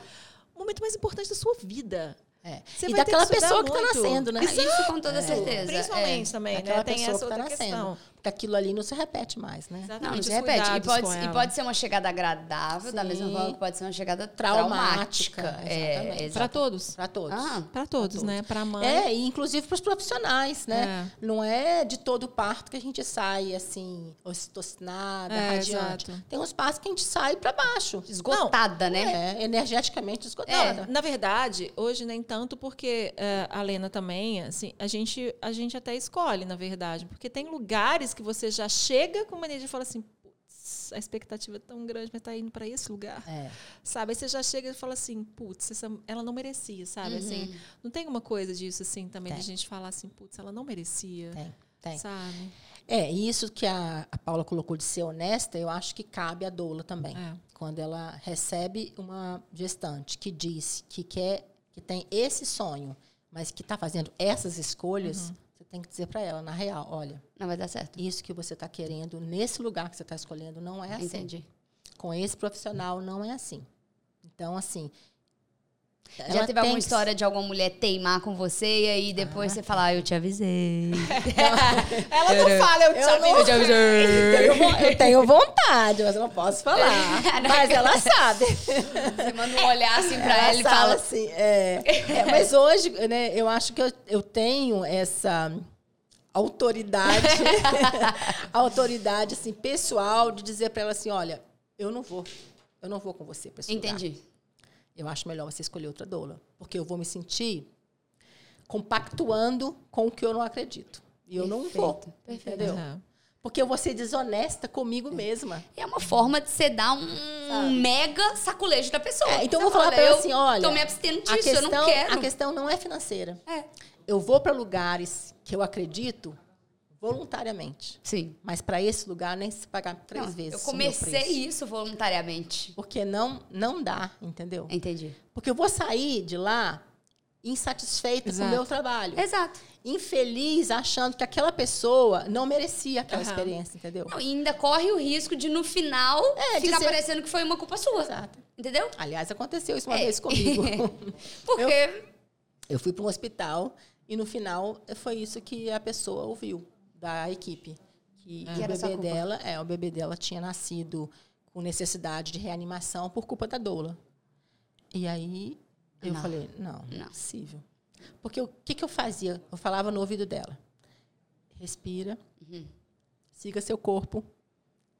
O momento mais importante da sua vida. É. Você e daquela que pessoa que está muito. nascendo, né? Isso com toda certeza. Principalmente é. também, Daquela né? Tem pessoa essa que tá outra nascendo. questão. Aquilo ali não se repete mais, né? Exatamente, Não, não se repete. E pode, e pode ser uma chegada agradável, da Sim. mesma forma que pode ser uma chegada Traumática, traumática. exatamente. É, Para todos. Para todos. Ah, Para todos, né? Para a mãe. É, e inclusive para os profissionais, né? Não é de todo parto que a gente sai assim, ocitocinada, É, radiante. exato. Tem uns partos que a gente sai para baixo. esgotada, né? É, energeticamente esgotada. Na verdade, hoje nem tanto, porque é, a Lena também, assim, a gente, a gente até escolhe, na verdade. Porque tem lugares que você já chega com uma energia e fala assim, putz, a expectativa é tão grande, mas tá indo para esse lugar. É. Sabe? Aí você já chega e fala assim, putz, essa- ela não merecia, sabe? Assim, não tem uma coisa disso, assim, também, de Tem. gente falar assim, putz, ela não merecia. Tem, tem. Sabe? É, e isso que a, a Paula colocou de ser honesta, eu acho que cabe à doula também. É. Quando ela recebe uma gestante que diz que quer, que tem esse sonho, mas que está fazendo essas escolhas, Uhum. Você tem que dizer para ela, na real, olha, Não vai dar certo. isso que você está querendo, nesse lugar que você está escolhendo, não é assim. Entendi. Com esse profissional, não é assim. Então, assim. Já ela teve alguma que- história de alguma mulher teimar com você e aí depois você falar, ah, eu te avisei. Ela não fala, eu te Eu não- eu te avisei. Eu tenho, vo- eu tenho vontade, mas eu não posso falar. mas ela sabe. Você manda um olhar assim pra ela, e sabe fala, assim. É, É, mas hoje, né, eu acho que eu, eu tenho essa autoridade, autoridade assim, pessoal, de dizer para ela assim: olha, eu não vou. Eu não vou com você para esse lugar. Eu acho melhor você escolher outra doula. Porque eu vou me sentir compactuando com o que eu não acredito. E eu não vou. Perfeito, perfeito. Entendeu? Uhum. Porque eu vou ser desonesta comigo mesma. É uma forma de você dar um Sabe? mega saculejo da pessoa. É, então eu vou falar fala, pra ela eu assim, olha, Tô me abstendo A disso, eu questão, não quero. a questão não é financeira. É. Eu vou para lugares que eu acredito voluntariamente. Sim. Mas para esse lugar nem se pagar três Não, vezes. eu comecei isso voluntariamente. Porque não, não dá, entendeu? Entendi. Porque eu vou sair de lá insatisfeita Exato. com o meu trabalho. Exato. Infeliz, achando que aquela pessoa não merecia aquela Aham. experiência, entendeu? Não, e ainda corre o risco de, no final, É, ficar dizer- parecendo que foi uma culpa sua. Exato. Entendeu? Aliás, aconteceu isso uma É. vez comigo. Porque. Eu fui para um hospital e no final foi isso que a pessoa ouviu da equipe. Que, Que o bebê dela, é, o bebê dela tinha nascido com necessidade de reanimação por culpa da doula. E aí eu Não. falei, não, não é possível. Porque o que, que eu fazia? Eu falava no ouvido dela. Respira, Uhum. siga seu corpo.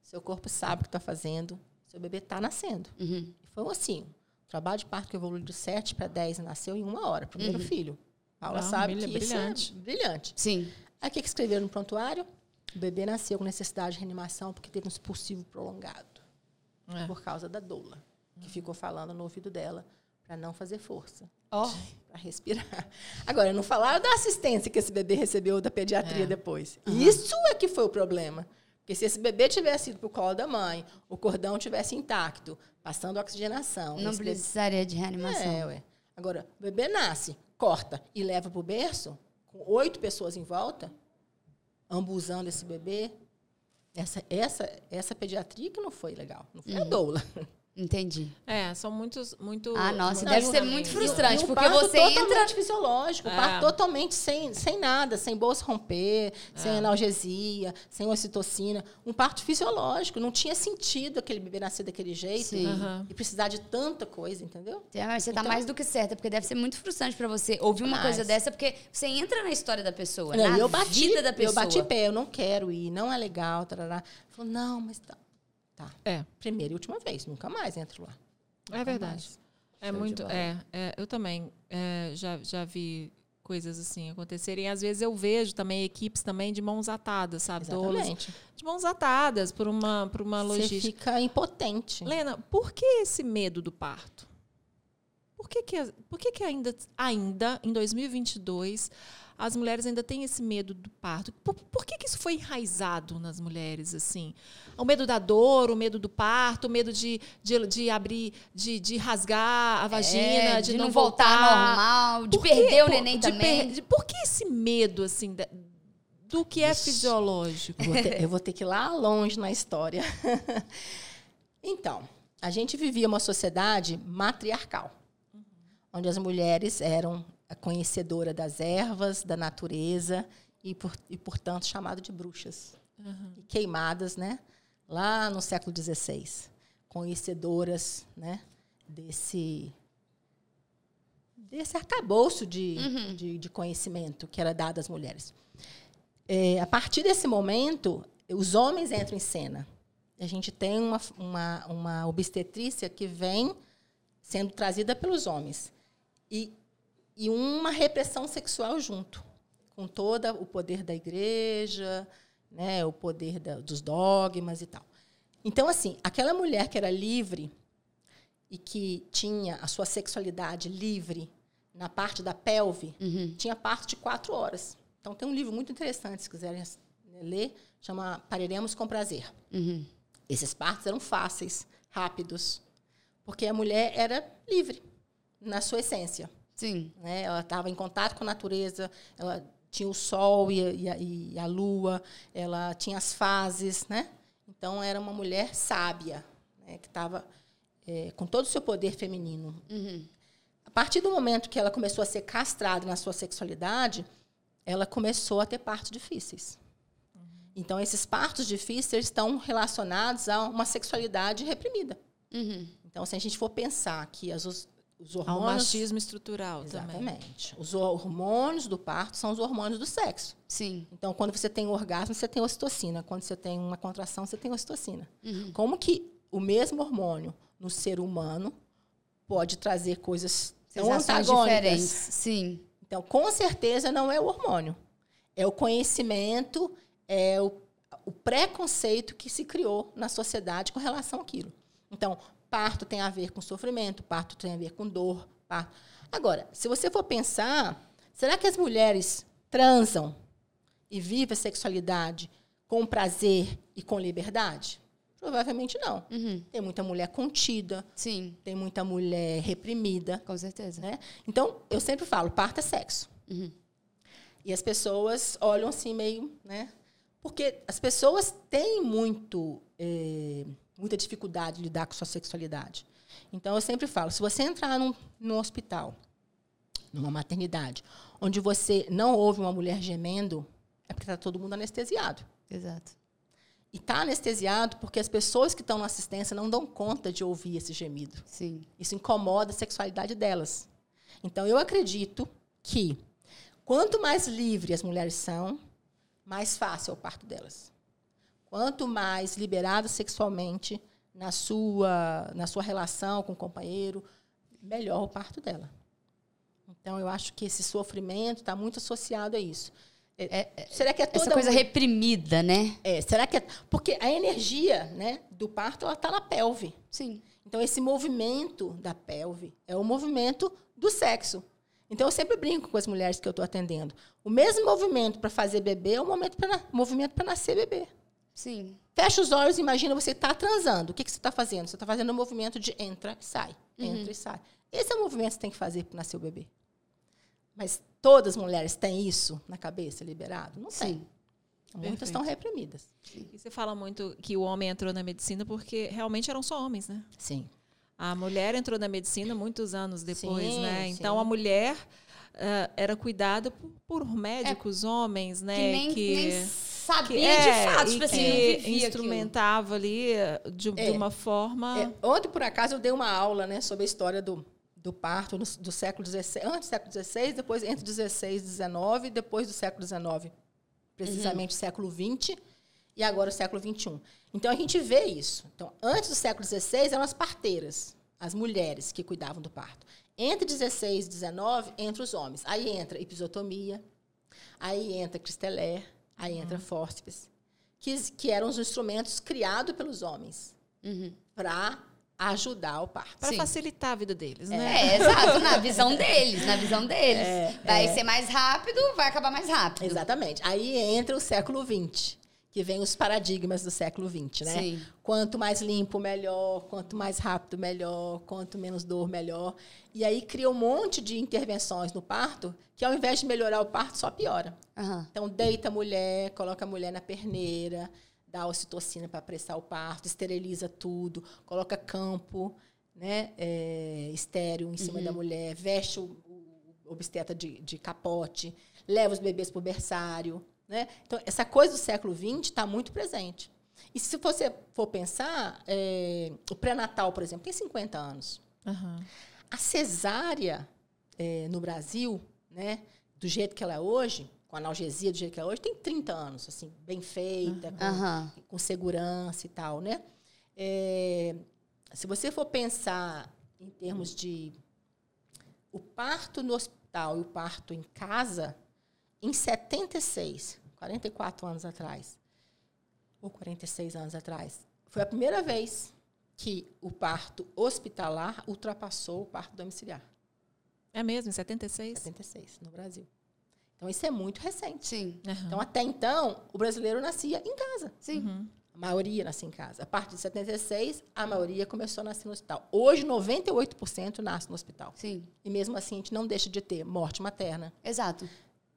Seu corpo sabe o que está fazendo. Seu bebê está nascendo. Uhum. Foi assim. O trabalho de parto que evoluiu de 7 para 10 e nasceu em uma hora, primeiro filho. Paula Ah, sabe que isso brilhante. é brilhante. Sim. Aí o que, que escreveram no prontuário? O bebê nasceu com necessidade de reanimação porque teve um expulsivo prolongado É. por causa da doula, que ficou falando no ouvido dela para não fazer força, Ó. para respirar. Agora, não falaram da assistência que esse bebê recebeu da pediatria É. depois. Isso é que foi o problema. Porque se esse bebê tivesse ido para o colo da mãe, o cordão tivesse intacto, passando oxigenação. Não esse bebê- precisaria de reanimação. é, ué. Agora, o bebê nasce, corta e leva para o berço, com oito pessoas em volta, ambuzando esse bebê. Essa, essa, essa pediatria que não foi legal. Não foi a doula. Entendi. É, são muitos, muito. Ah, nossa, muito deve ser também. muito frustrante, e um porque parto você totalmente entra- fisiológico, um É. parto totalmente sem, sem nada, sem bolsa romper, sem É. analgesia, sem ocitocina. Um parto fisiológico. Não tinha sentido aquele bebê nascer daquele jeito Sim. e, Aham. e precisar de tanta coisa, entendeu? É, mas Você tá Então- mais do que certa, porque deve ser muito frustrante pra você ouvir uma Demais. coisa dessa, porque você entra na história da pessoa, Não, na eu bati, vida da pessoa. eu bati pé, eu não quero ir, não é legal, tarará. Falou, não, mas tá. Tá. É, Primeira e última vez, nunca mais entro lá. é verdade. mais. É Show de muito. É, é, eu também é, já, já vi coisas assim acontecerem. Às vezes eu vejo também equipes também de mãos atadas, sabe? Doulas Exatamente. de mãos atadas por uma, por uma Você logística. fica impotente. Lena, por que esse medo do parto? Por que, que, por que, que ainda, ainda, em 2022, as mulheres ainda têm esse medo do parto? Por, por que, que isso foi enraizado nas mulheres, assim? O medo da dor, o medo do parto, o medo de, de, de abrir, de, de rasgar a vagina, É, de, de não não voltar voltar normal, de Por perder quê? o Por- neném de também. per- de- por que esse medo, assim, da- do que é Ixi. fisiológico? Eu vou, ter, eu vou ter que ir lá longe na história. então, a gente vivia uma sociedade matriarcal, onde as mulheres eram conhecedora das ervas, da natureza e, por, e portanto, chamado de bruxas. E queimadas, né? Lá no século XVI. Conhecedoras, né? Desse desse arcabouço de, de, de conhecimento que era dado às mulheres. É, a partir desse momento, os homens entram em cena. A gente tem uma, uma, uma obstetrícia que vem sendo trazida pelos homens. E, e uma repressão sexual junto, com todo o poder da igreja, né, o poder da, dos dogmas e tal. Então, assim, aquela mulher que era livre e que tinha a sua sexualidade livre na parte da pelve, tinha parte de quatro horas. Então, tem um livro muito interessante, se quiserem ler, chama Pariremos com Prazer. Esses partos eram fáceis, rápidos, porque a mulher era livre na sua essência. Sim. Né? Ela estava em contato com a natureza, ela tinha o sol e a, e a- lua, ela tinha as fases, né? Então era uma mulher sábia, né? que estava é, com todo o seu poder feminino. A partir do momento que ela começou a ser castrada na sua sexualidade, ela começou a ter partos difíceis. Então esses partos difíceis estão relacionados a uma sexualidade reprimida. Então se a gente for pensar que as, os, hormônios machismo estrutural também. Exatamente. Os hormônios do parto são os hormônios do sexo. Sim. Então, quando você tem um orgasmo, você tem ocitocina. Quando você tem uma contração, você tem ocitocina. Uhum. Como que o mesmo hormônio no ser humano pode trazer coisas tão Sensações antagônicas? diferentes. Sim. Então, com certeza, não é o hormônio. É o conhecimento, é o, o preconceito que se criou na sociedade com relação àquilo. Então, parto tem a ver com sofrimento, parto tem a ver com dor. Parto. Agora, se você for pensar, será que as mulheres transam e vivem a sexualidade com prazer e com liberdade? Provavelmente não. Tem muita mulher contida, Sim. tem muita mulher reprimida. Com certeza. Né? Então, eu sempre falo, parto é sexo. E as pessoas olham assim meio, né? Porque as pessoas têm muito, eh, muita dificuldade de lidar com sua sexualidade. Então, eu sempre falo, se você entrar num, num hospital, numa maternidade, onde você não ouve uma mulher gemendo, é porque está todo mundo anestesiado. Exato. E está anestesiado porque as pessoas que estão na assistência não dão conta de ouvir esse gemido. Sim. Isso incomoda a sexualidade delas. Então, eu acredito que quanto mais livre as mulheres são, mais fácil é o parto delas. Quanto mais liberadas sexualmente na sua, na sua relação com o companheiro, melhor o parto dela. Então, eu acho que esse sofrimento está muito associado a isso. É- será que é toda Essa coisa reprimida, né? é, será que é, porque a energia, né, do parto ela está na pelve. Sim. Então, esse movimento da pelve é o movimento do sexo. Então, eu sempre brinco com as mulheres que eu estou atendendo. O mesmo movimento para fazer bebê é o movimento para nascer bebê. Sim. Fecha os olhos e imagina você está transando. O que, que você está fazendo? Você está fazendo o movimento de entra e sai. Entra e sai. Esse é o movimento que você tem que fazer para nascer o bebê. Mas todas as mulheres têm isso na cabeça, liberado? Não tem. Sim. Muitas Perfeito. estão reprimidas. E você fala muito que o homem entrou na medicina porque realmente eram só homens, né? Sim. A mulher entrou na medicina muitos anos depois, Sim, né? sim. Então a mulher ah, era cuidada por, por médicos homens, né? Que nem, nem que sabia é, de fato. Tipo assim, que vivia aquilo. instrumentava ali eh, de, de É. uma forma. É, ontem, por acaso, eu dei uma aula né, sobre a história do, do parto no- do século XVI, antes do século XVI, depois entre 16 e 19, depois do século XIX, precisamente século XX, e agora o século XXI. Então, a gente vê isso. Então, antes do século XVI, eram as parteiras, as mulheres que cuidavam do parto. Entre 16 e 19, entra os homens. Aí entra episiotomia, aí entra cristelé, aí entra fórceps, que, que eram os instrumentos criados pelos homens para ajudar o parto. Para facilitar a vida deles, né? É, exato, na visão deles, na visão deles. vai ser mais rápido, vai acabar mais rápido. Exatamente. Aí entra o século XX, que vem os paradigmas do século XX, né? Sim. Quanto mais limpo, melhor. Quanto mais rápido, melhor. Quanto menos dor, melhor. E aí cria um monte de intervenções no parto que, ao invés de melhorar o parto, só piora. Aham. Então, deita a mulher, coloca a mulher na perneira, dá ocitocina para apressar o parto, esteriliza tudo, coloca campo. né, é, estéreo em cima da mulher, veste o, o obstetra de, de capote, leva os bebês para o berçário. Né? Então, essa coisa do século XX está muito presente. E se você for pensar, é, o pré-natal, por exemplo, tem 50 anos. Aham. A cesárea é, no Brasil, né, do jeito que ela é hoje, com analgesia do jeito que ela é hoje, tem 30 anos, assim, bem feita, com, Aham. com segurança e tal, né? É, se você for pensar em termos de o parto no hospital e o parto em casa, em 76, 44 anos atrás, ou 46 anos atrás, foi a primeira vez que o parto hospitalar ultrapassou o parto domiciliar. É mesmo, em 76? 76, no Brasil. Então, isso é muito recente. Sim. Aham. Então, até então, o brasileiro nascia em casa. Sim. Uhum. A maioria nascia em casa. A partir de 76, a maioria começou a nascer no hospital. Hoje, 98% nasce no hospital. Sim. E mesmo assim, a gente não deixa de ter morte materna, Exato.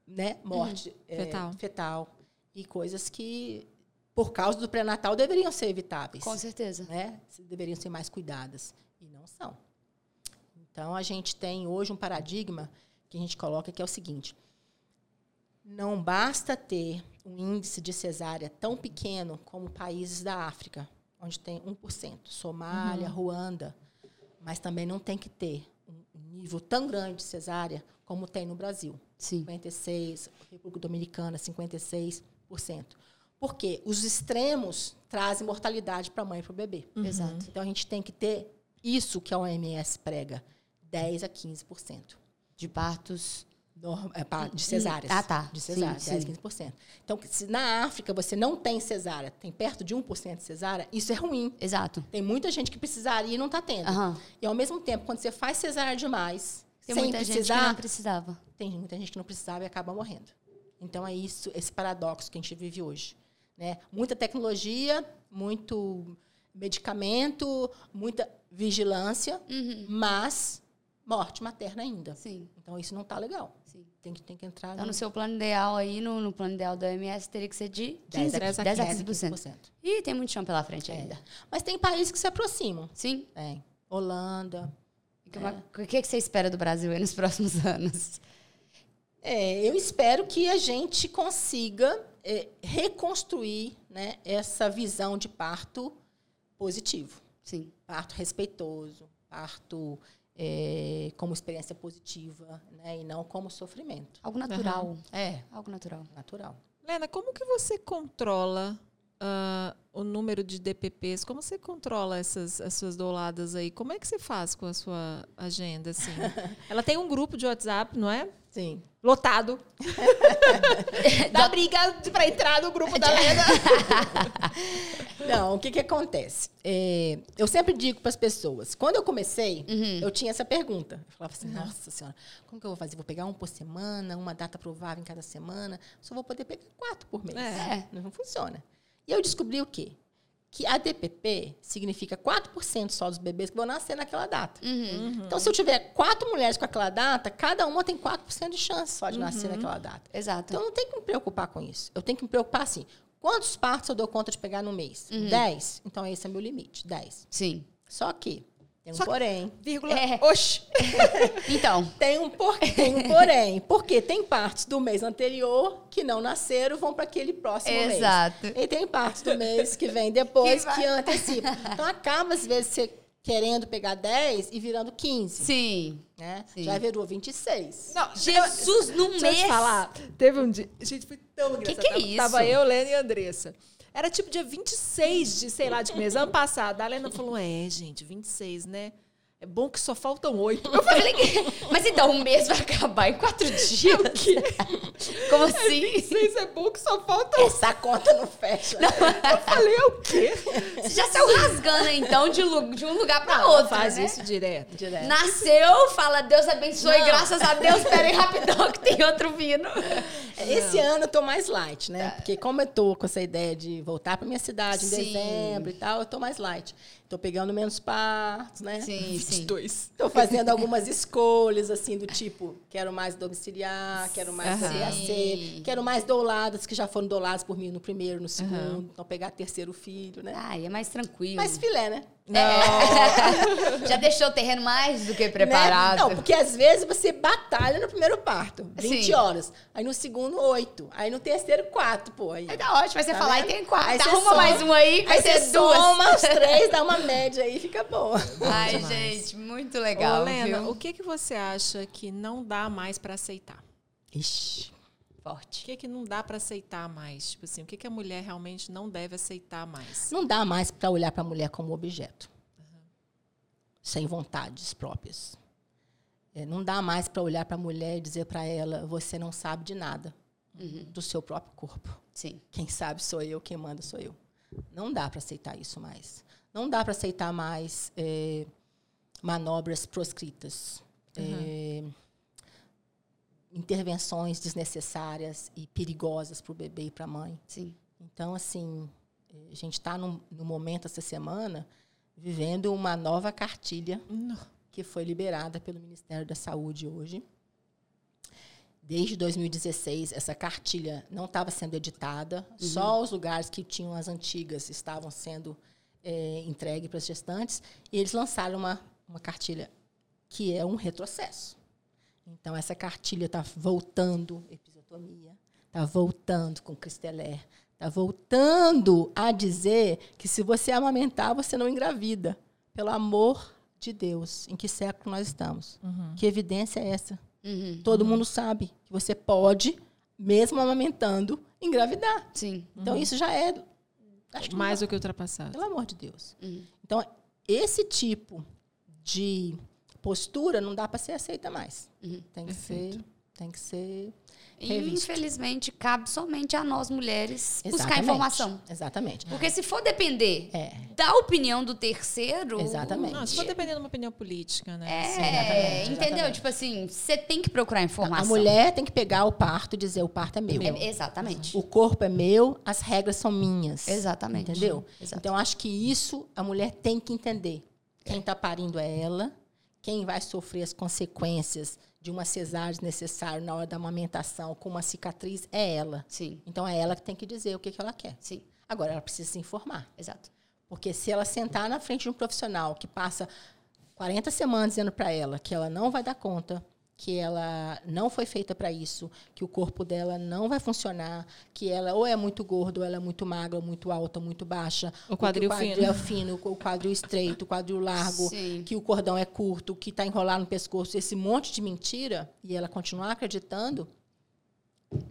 Né? morte é, Fetal. fetal e coisas que, por causa do pré-natal, deveriam ser evitáveis. Com certeza. né? Deveriam ser mais cuidadas. E não são. Então, a gente tem hoje um paradigma que a gente coloca que é o seguinte: não basta ter um índice de cesárea tão pequeno como países da África, onde tem 1%, Somália, Ruanda, mas também não tem que ter nível tão grande de cesárea como tem no Brasil. Sim. 56, República Dominicana, 56%. Porque os extremos trazem mortalidade para a mãe e para o bebê. Exato. Então a gente tem que ter isso que a OMS prega, 10 a 15%. De partos. É, de cesáreas. Ah, tá. De cesárea, Sim, 10 sim. a 15%. Então, se na África você não tem cesárea, tem perto de 1% de cesárea, isso é ruim. Exato. Tem muita gente que precisaria e não está tendo. Aham. E ao mesmo tempo, quando você faz cesárea demais, Tem sem muita gente que precisar, não precisava. tem muita gente que não precisava e acaba morrendo. Então é isso, esse paradoxo que a gente vive hoje, né? Muita tecnologia, muito medicamento, muita vigilância, Uhum. mas morte materna ainda. Sim. Então isso não está legal. Sim. Tem que, tem que entrar Então, no seu plano ideal aí, no, no plano ideal da OMS, teria que ser de 10 15, 10 a 10 15%. Ih, tem muito chão pela frente É. ainda. Mas tem países que se aproximam. Sim. Tem. Holanda. E que- O que, que você espera do Brasil aí nos próximos anos? É, eu espero que a gente consiga é, reconstruir né, essa visão de parto positivo. Sim. parto respeitoso, parto é, como experiência positiva, né, e não como sofrimento. Algo natural. É, Algo natural. natural. Lena, como que você controla ah, o número de DPPs? Como você controla essas as suas douladas aí? Como é que você faz com a sua agenda, assim? Ela tem um grupo de WhatsApp, não é? Sim. Lotado. Dá briga pra entrar no grupo da Lena. Não, o que, que acontece? É, eu sempre digo para as pessoas, quando eu comecei, eu tinha essa pergunta. Eu falava assim, nossa senhora, como que eu vou fazer? Vou pegar um por semana, uma data provável em cada semana, só vou poder pegar quatro por mês. É. Não funciona. E eu descobri o quê? Que a DPP significa 4% só dos bebês que vão nascer naquela data. Uhum. Então, se eu tiver quatro mulheres com aquela data, cada uma tem 4% de chance só de nascer naquela data. Exato. Então, eu não tenho que me preocupar com isso. Eu tenho que me preocupar assim. Quantos partos eu dou conta de pegar no mês? 10? Então, esse é meu limite, 10. Sim. Só que, tem um Só que- porém. Vírgula. É. Oxi. Então, Tem um, por... tem um porém. Porque tem partos do mês anterior que não nasceram vão para aquele próximo mês. exato. E tem partes do mês que vem depois Que que antecipa. Então acaba, às vezes, você querendo pegar 10 e virando 15. Sim. Né? Sim. Já virou 26. Não, Jesus, num Deixa eu mês. te falar. Teve um dia. Gente, foi tão engraçado. que é Tava- isso? Tava eu, Lena e Andressa. Era tipo dia 26 de, sei lá, de mês. Ano passado. A Lena falou: é, gente, 26, né? É bom que só faltam oito. Eu falei, Mas então, um mês vai acabar em quatro dias? Como assim? 26 é bom que só faltam oito. Essa conta não fecha. Eu falei, é o quê? Você já saiu rasgando, então, de, de um lugar pra Não, outro, faz né? isso direto. Direto. Nasceu, fala Deus abençoe, Não. graças a Deus, pera aí rapidão que tem outro vindo. Esse ano eu tô mais light, né? Porque como eu tô com essa ideia de voltar para minha cidade em Sim. dezembro e tal, eu tô mais light. Tô pegando menos partos, né? Sim, sim. Dois. Tô fazendo algumas escolhas, assim, do tipo, quero mais domiciliar, quero mais Aham. CAC, Sim. quero mais douladas que já foram douladas por mim no primeiro, no segundo, então pegar terceiro filho, né? Ai, é mais tranquilo. Mais filé, né? É. Já deixou o terreno mais do que Né? preparado. Não, porque às vezes você batalha no primeiro parto, 20 Sim. horas. Aí no segundo, 8. Aí no terceiro, 4, pô. Aí, Aí tá ótimo, aí você Tá fala, aí tem quatro. Aí Tá, você arruma soma. mais um aí, vai aí ser você duas. soma os três, dá uma média aí, fica boa. Ai, demais. gente, muito legal, Ô, Lena, viu? o que, que você acha que não dá mais pra aceitar? Ixi. O Forte. que, que não dá pra aceitar mais? Tipo assim, o que, que a mulher realmente não deve aceitar mais? Não dá mais para olhar para a mulher como objeto. Sem vontades próprias. É, não dá mais para olhar para a mulher e dizer para ela: você não sabe de nada do seu próprio corpo. Sim. Quem sabe sou eu, quem manda sou eu. Não dá para aceitar isso mais. Não dá para aceitar mais é, manobras proscritas. É, intervenções desnecessárias e perigosas para o bebê e para a mãe. Sim. Então, assim, a gente está no momento, essa semana, vivendo uma nova cartilha Não. que foi liberada pelo Ministério da Saúde hoje. Desde 2016, essa cartilha não estava sendo editada, só os lugares que tinham as antigas estavam sendo é, entregues para as gestantes, e eles lançaram uma, uma cartilha que é um retrocesso. Então, essa cartilha está voltando episiotomia, está voltando com cristelé, está voltando a dizer que se você amamentar, você não engravida. Pelo amor de Deus, em que século nós estamos? Que evidência é essa? Uhum. Todo mundo sabe que você pode, mesmo amamentando, engravidar. Sim. Então, isso já é. Mais do que ultrapassado. pelo amor de Deus. Uhum. Então, esse tipo de postura não dá para ser aceita mais. Uhum. Tem que Perfeito. ser, tem que ser E, revisto. infelizmente, cabe somente a nós mulheres buscar Exatamente. informação. Exatamente. Porque se for depender É, da opinião do terceiro. Exatamente. Não, se for dependendo de uma opinião política, né? É, exatamente, entendeu? exatamente. Tipo assim, você tem que procurar informação. a mulher tem que pegar o parto e dizer o parto é meu. É, exatamente. O corpo é meu, as regras são minhas. Exatamente. Entendeu? Exato. Então, acho que isso a mulher tem que entender. Quem está parindo é ela. Quem vai sofrer as consequências de uma cesárea desnecessária na hora da amamentação com uma cicatriz é ela. Sim, Então, é ela que tem que dizer o que, que ela quer. sim, Agora, ela precisa se informar. exato. Porque se ela sentar na frente de um profissional que passa 40 semanas dizendo para ela que ela não vai dar conta, que ela não foi feita para isso, que o corpo dela não vai funcionar, que ela ou é muito gorda, ou ela é muito magra, ou muito alta, ou muito baixa, O quadril o quadril fino. é fino, o quadril estreito, o quadril largo, Sim. que o cordão é curto, que está enrolado no pescoço, esse monte de mentira, e ela continuar acreditando,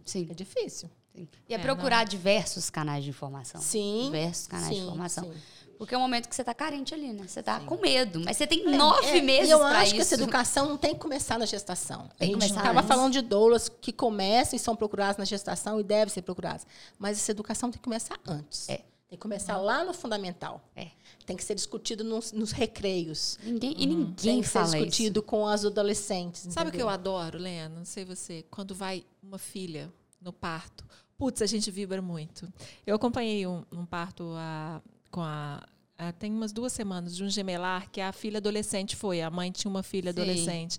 Sim. é difícil. sim. E é, É, procurar diversos canais de informação. Sim. Diversos canais de sim, informação. sim. Porque é o momento que você tá carente ali, né? Você tá com medo. Mas você tem nove É, meses E eu pra acho que isso. essa educação não tem que começar na gestação. Tem a que gente estava falando de doulas que começam e são procuradas na gestação e devem ser procuradas. Mas essa educação tem que começar antes. É. Tem que começar lá no fundamental. É. Tem que ser discutido nos, nos recreios. Ninguém, e Tem ninguém que ser discutido com as adolescentes. Sabe o que eu entendeu? adoro, Lena? Não sei você. Quando vai uma filha no parto. Putz, a gente vibra muito. Eu acompanhei um, um parto a- com a. a- tem umas duas semanas de um gemelar que a filha adolescente foi. A mãe tinha uma filha Sim. adolescente.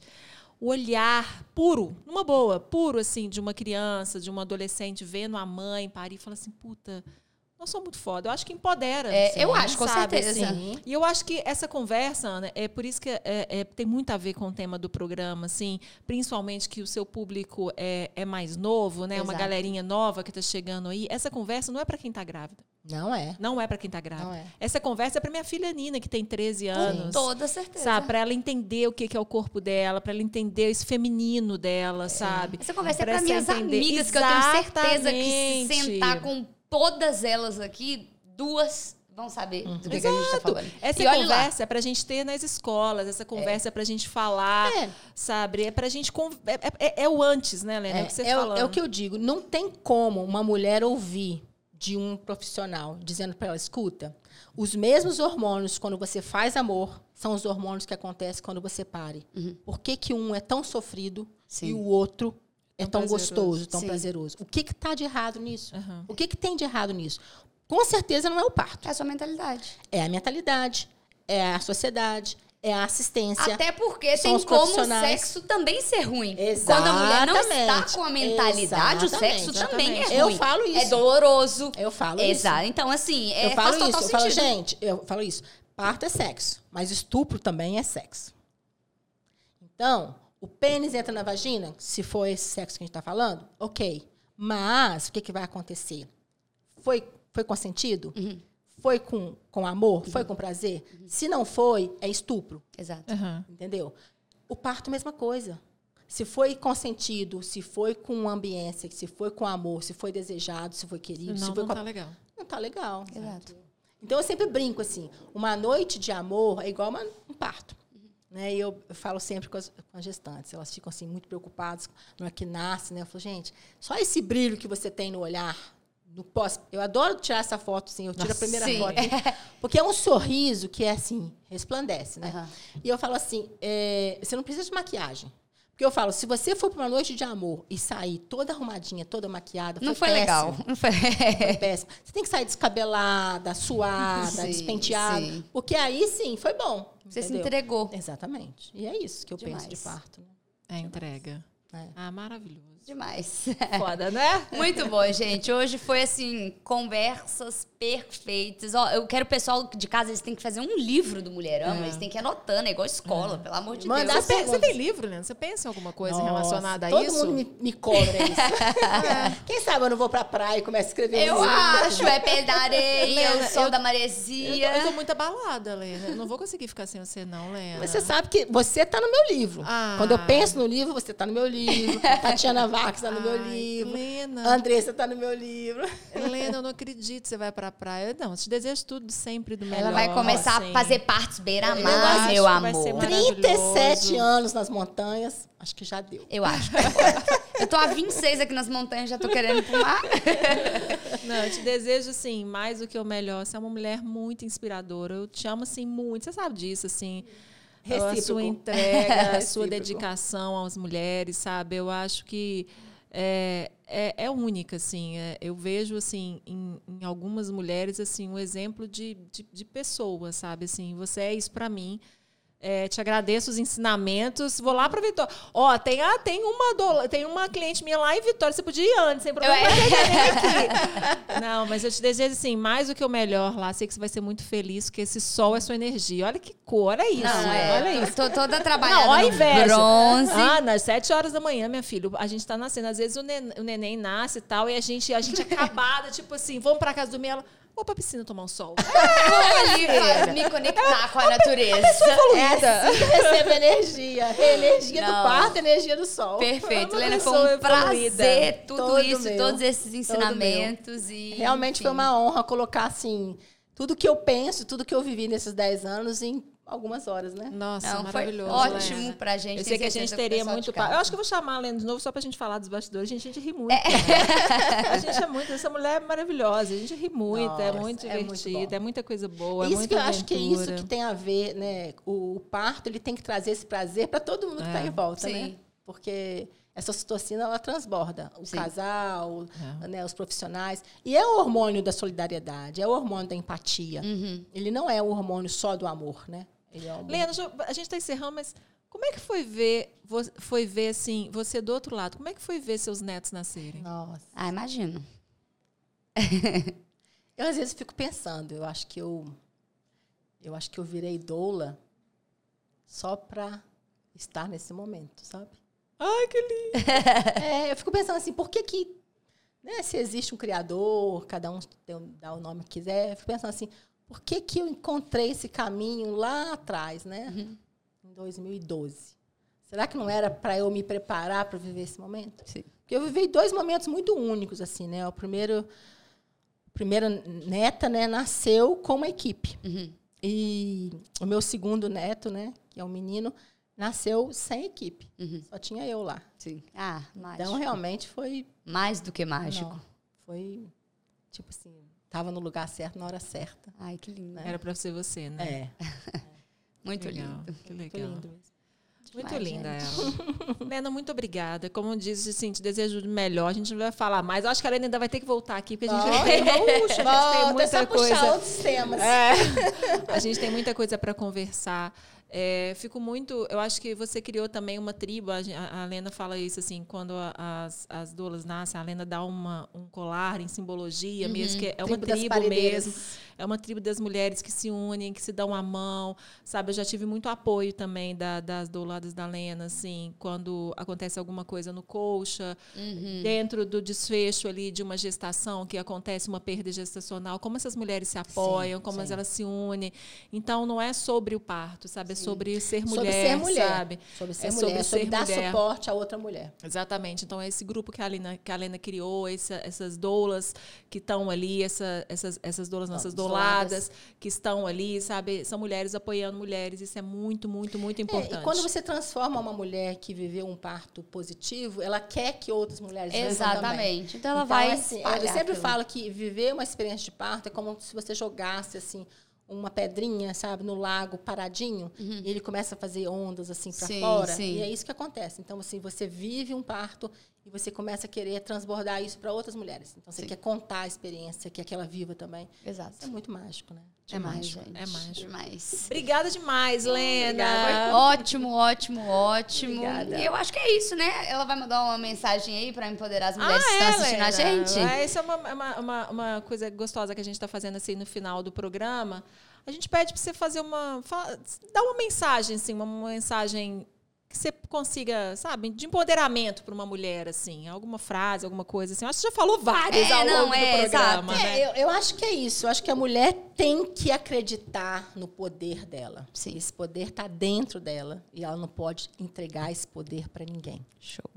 O olhar puro, numa boa, puro assim, de uma criança, de uma adolescente vendo a mãe parir e fala assim: puta, nós somos muito foda. Eu acho que empodera. É, assim, eu acho, com sabe, certeza. assim. E eu acho que essa conversa, Ana, é por isso que é- é- tem muito a ver com o tema do programa, assim, principalmente que o seu público é, é mais novo, né? Uma Exato. galerinha nova que está chegando aí. Essa conversa não é para quem está grávida. Não é. Não é para quem está grávida. Não é. Essa conversa é para minha filha Nina, que tem 13 anos. Com toda certeza. Sabe, para ela entender o que que é o corpo dela, para ela entender esse feminino dela, sabe? Essa conversa é Pra para se minhas entender. amigas, que eu tenho certeza que se Exatamente. sentar com todas elas aqui, duas vão saber do que, que a gente tá falando. Essa e lá. conversa é pra gente ter nas escolas, essa conversa é, pra gente falar, É. sabe? É pra gente. con- É, é- é o antes, né, Lena? É, o que você é, falando. é o que eu digo. Não tem como uma mulher ouvir de um profissional dizendo para ela, escuta, os mesmos hormônios quando você faz amor são os hormônios que acontecem quando você pare. Por que, que um é tão sofrido Uhum. Sim. e o outro é Tão gostoso, tão Sim. prazeroso? O que está de errado nisso? Aham. O que, que tem de errado nisso? Com certeza não é o parto. É a sua mentalidade. É a mentalidade, é a sociedade, é a assistência. Até porque tem como o sexo também ser ruim. Quando a mulher não está Exatamente. com a mentalidade, o sexo Exatamente. também é Eu ruim. falo É isso. doloroso. Eu falo Exato. isso. Então, assim, é, eu falo isso, eu falo, sentido. gente, eu falo isso. parto é sexo, mas estupro também é sexo. Então, o pênis entra na vagina, se for esse sexo que a gente está falando, ok. Mas o que, que vai acontecer? Foi, foi consentido? Uhum. Foi com, com amor? Foi com prazer? Se não foi, é estupro. Exato. Entendeu? O parto, mesma coisa. Se foi consentido, se foi com ambiência, se foi com amor, se foi desejado, se foi querido, se Não, foi não com tá legal. não tá legal. Exato. Então eu sempre brinco assim, uma noite de amor é igual uma- um parto. Né? E eu, eu falo sempre com as, com as gestantes, elas ficam assim muito preocupadas na hora que nasce, né? Eu falo, gente, só esse brilho que você tem no olhar, no pós. Eu adoro tirar essa foto, sim. Eu tiro Nossa, a primeira sim. foto. Porque é um sorriso que é assim, resplandece, né? Aham. E eu falo assim, é, você não precisa de maquiagem. Porque eu falo, se você for para uma noite de amor e sair toda arrumadinha, toda maquiada, Não foi péssimo. legal. Não foi. Foi péssimo. Você tem que sair descabelada, suada, Sim, despenteada. sim. Porque aí sim, foi bom. Você se entendeu? entregou. Exatamente. E é isso que eu penso de Demais. parto. né? É entrega. É. Ah, maravilhoso. Demais. Foda, né? Muito bom, gente. Hoje foi assim, conversas perfeitas. Ó, eu quero o pessoal de casa, eles têm que fazer um livro do Mulherama, eles têm que ir anotando, é igual escola, pelo amor de Manda Deus. Você, pe- você tem livro, Leandro? Você pensa em alguma coisa Nossa, relacionada a todo isso? mundo me, me cobra isso. Quem sabe eu não vou pra praia e começo a escrever um Eu livro. acho, é pé da areia, Lena, o sol eu- da Eu maresia. tô, eu tô muito abalada, Lena. Eu não vou conseguir ficar sem você, não, Lena. Mas você sabe que você tá no meu livro. Ah. Quando eu penso no livro, você tá no meu livro. Tatiana Vargas tá no meu livro. Lena, Andressa tá no meu livro. Lena, eu não acredito que você vai pra praia. Não, eu te desejo tudo sempre do melhor. Ela vai começar assim. a fazer partes beira-mar, meu amor. maravilhoso. 37 anos nas montanhas, acho que já deu. Eu acho. pode. Eu tô há 26 aqui nas montanhas, já tô querendo mar. Não, eu te desejo, assim, mais do que o melhor. Você é uma mulher muito inspiradora. Eu te amo, assim, muito. Você sabe disso, assim. A Recíproco. sua entrega, a sua dedicação às mulheres, sabe? Eu acho que é, é, é única, assim. É, eu vejo, assim, em, em algumas mulheres, assim, um exemplo de, de, de pessoa, sabe? Assim, você é isso pra mim. É, te agradeço os ensinamentos. Vou lá para Vitória. Ó, tem, ah, tem, uma do- tem uma cliente minha lá em Vitória. Você podia ir antes, sem problema. Eu- aqui. Não, mas eu te desejo, assim, mais do que o melhor lá. Sei que você vai ser muito feliz, porque esse sol é sua energia. Olha que cor, olha isso. Não, é. Olha isso. Tô toda trabalhada Não, olha inveja. bronze. Ah, nas sete horas da manhã, minha filha, a gente tá nascendo. Às vezes o neném, o neném nasce e tal, e a gente, a gente acabada, tipo assim, vamos pra casa dormir. Ela, vou pra piscina tomar um sol. Vou ali pra me conectar com a natureza. É assim que recebe energia. Energia Não. do parto, energia do sol. Perfeito, Uma Helena, foi um prazer tudo Todo isso, meu. todos esses ensinamentos e Realmente enfim. foi uma honra colocar assim tudo que eu penso, tudo que eu vivi nesses 10 anos em algumas horas, né? Nossa, Não, foi maravilhoso. ótimo Lena. pra gente. Eu sei que a gente teria muito casa. Eu acho que eu vou chamar a Lena de novo só pra gente falar dos bastidores. Gente, a gente ri muito. É. a gente é muito. Essa mulher é maravilhosa. A gente ri muito. é Nossa, muito é muito divertida. bom. É, muita coisa boa. é isso muita que eu acho que é isso aventura. que tem a ver, né? O, o parto ele tem que trazer esse prazer para todo mundo que está É. em volta, Sim. né? Porque essa ocitocina ela transborda o Sim. casal, É. né, os profissionais. E é o hormônio da solidariedade, é o hormônio da empatia. Uhum. Ele não é o hormônio só do amor, né? Ele é eu- a gente está encerrando, mas como é que foi ver, foi ver assim, você do outro lado? Como é que foi ver seus netos nascerem? Nossa. Ah, imagino. Eu às vezes fico pensando, eu acho que eu eu acho que eu virei doula só para estar nesse momento, sabe? Ai, que lindo! É, eu fico pensando assim, por que que né, se existe um criador, cada um tem, um- dá o nome que quiser, eu fico pensando assim, por que que eu encontrei esse caminho lá atrás, né? Em 2012. Será que não era para eu me preparar para viver esse momento? Sim. Porque eu vivi dois momentos muito únicos assim, né? O primeiro a primeira neta, né, nasceu com uma equipe. Uhum. E o meu segundo neto, né, que é um menino, nasceu sem equipe. Uhum. Só tinha eu lá. Sim. Ah, mágico. Então, realmente foi Mais do que mágico. não, foi tipo assim, tava no lugar certo na hora certa. Ai, que lindo. Era pra ser você, né? É, Muito Legal, lindo. Que muito legal. lindo mesmo. Muito Demais, linda gente. ela. Lena, muito obrigada. Como disse, assim, te desejo o melhor. A gente não vai falar mais. Eu acho que a Lena ainda vai ter que voltar aqui, porque a gente Volta. tem, Puxa, a gente tem é muita coisa. puxar outros temas. É. A gente tem muita coisa para conversar. É, fico muito. Eu acho que você criou também uma tribo. A, a Lena fala isso assim, quando a, as, as doulas nascem, a Lena dá uma, um colar em simbologia, uhum. mesmo que é uma tribo, tribo mesmo. É uma tribo das mulheres que se unem, que se dão a mão. Sabe, eu já tive muito apoio também da, das douladas da Lena, assim, quando acontece alguma coisa no colcha, uhum. dentro do desfecho ali de uma gestação, que acontece uma perda gestacional, como essas mulheres se apoiam, sim, como sim. elas se unem. Então, não é sobre o parto, sabe? sobre ser mulher, sobre ser mulher, sabe? Sobre ser é mulher, sobre, sobre dar mulher. suporte a outra mulher. Exatamente. Então, é esse grupo que a Lena, que a Lena criou, essa, essas doulas que estão ali, essa, essas, essas doulas, nossas douladas, que estão ali, sabe? São mulheres apoiando mulheres. Isso é muito, muito, muito importante. É, e quando você transforma uma mulher que viveu um parto positivo, ela quer que outras mulheres Exatamente. Então, ela então, vai. Assim, eu sempre aquilo. falo que viver uma experiência de parto é como se você jogasse assim uma pedrinha, sabe, no lago paradinho, uhum. e ele começa a fazer ondas assim para fora, sim. e é isso que acontece. Então, assim, você vive um parto e você começa a querer transbordar isso para outras mulheres. Então, você sim. quer contar a experiência, quer que ela viva também. Exato. Isso é muito mágico, né? É mágico, é mágico. Demais. Obrigada demais, Lena. Obrigada. Ótimo, ótimo, ótimo. Obrigada. E eu acho que é isso, né? Ela vai mandar uma mensagem aí para empoderar as mulheres ah, que estão é, assistindo Lena. a gente. É, isso é uma, uma, uma, uma coisa gostosa que a gente está fazendo assim no final do programa a gente pede para você fazer uma. dar uma mensagem, assim, uma mensagem que você consiga, sabe, de empoderamento para uma mulher, assim, alguma frase, alguma coisa assim. Eu acho que você já falou várias é, ao longo não, é, do programa. Exato. Né? É, eu, eu, acho que é isso. Eu acho que a mulher tem que acreditar no poder dela. Sim. Esse poder está dentro dela e ela não pode entregar esse poder para ninguém. Show.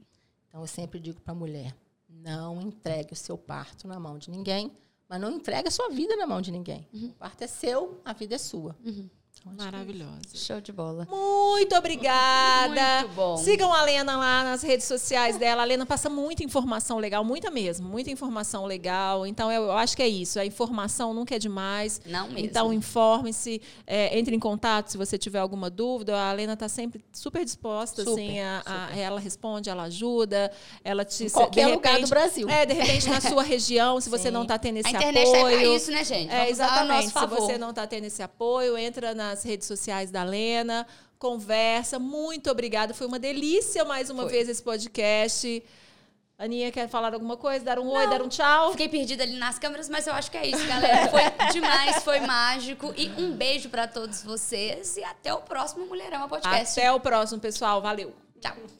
Então eu sempre digo para a mulher: não entregue o seu parto na mão de ninguém mas não entrega a sua vida na mão de ninguém. Uhum. O parto é seu, a vida é sua. Uhum. Então, Maravilhosa. Show de bola. Muito obrigada. Muito bom. Sigam a Lena lá nas redes sociais dela. A Lena passa muita informação legal, muita mesmo, muita informação legal. Então, eu, acho que é isso. A informação nunca é demais. Não mesmo. Então, informe-se, é, entre em contato se você tiver alguma dúvida. A Lena está sempre super disposta, super, assim, a, a, ela responde, ela ajuda, ela te... Em qualquer repente, lugar do Brasil. É, de repente, na sua região, se você Sim. não está tendo esse apoio... A internet apoio, é isso, né, gente? Vamos é, exatamente. Se você não está tendo esse apoio, entra na nas redes sociais da Lena, conversa. Muito obrigada. Foi uma delícia mais uma Foi. vez esse podcast. Aninha quer falar alguma coisa? Dar um Não, oi, dar um tchau? Fiquei perdida ali nas câmeras, mas eu acho que é isso, galera. Foi demais, foi mágico. E um beijo para todos vocês. E até o próximo Mulherama Podcast. Até o próximo, pessoal. Valeu. Tchau.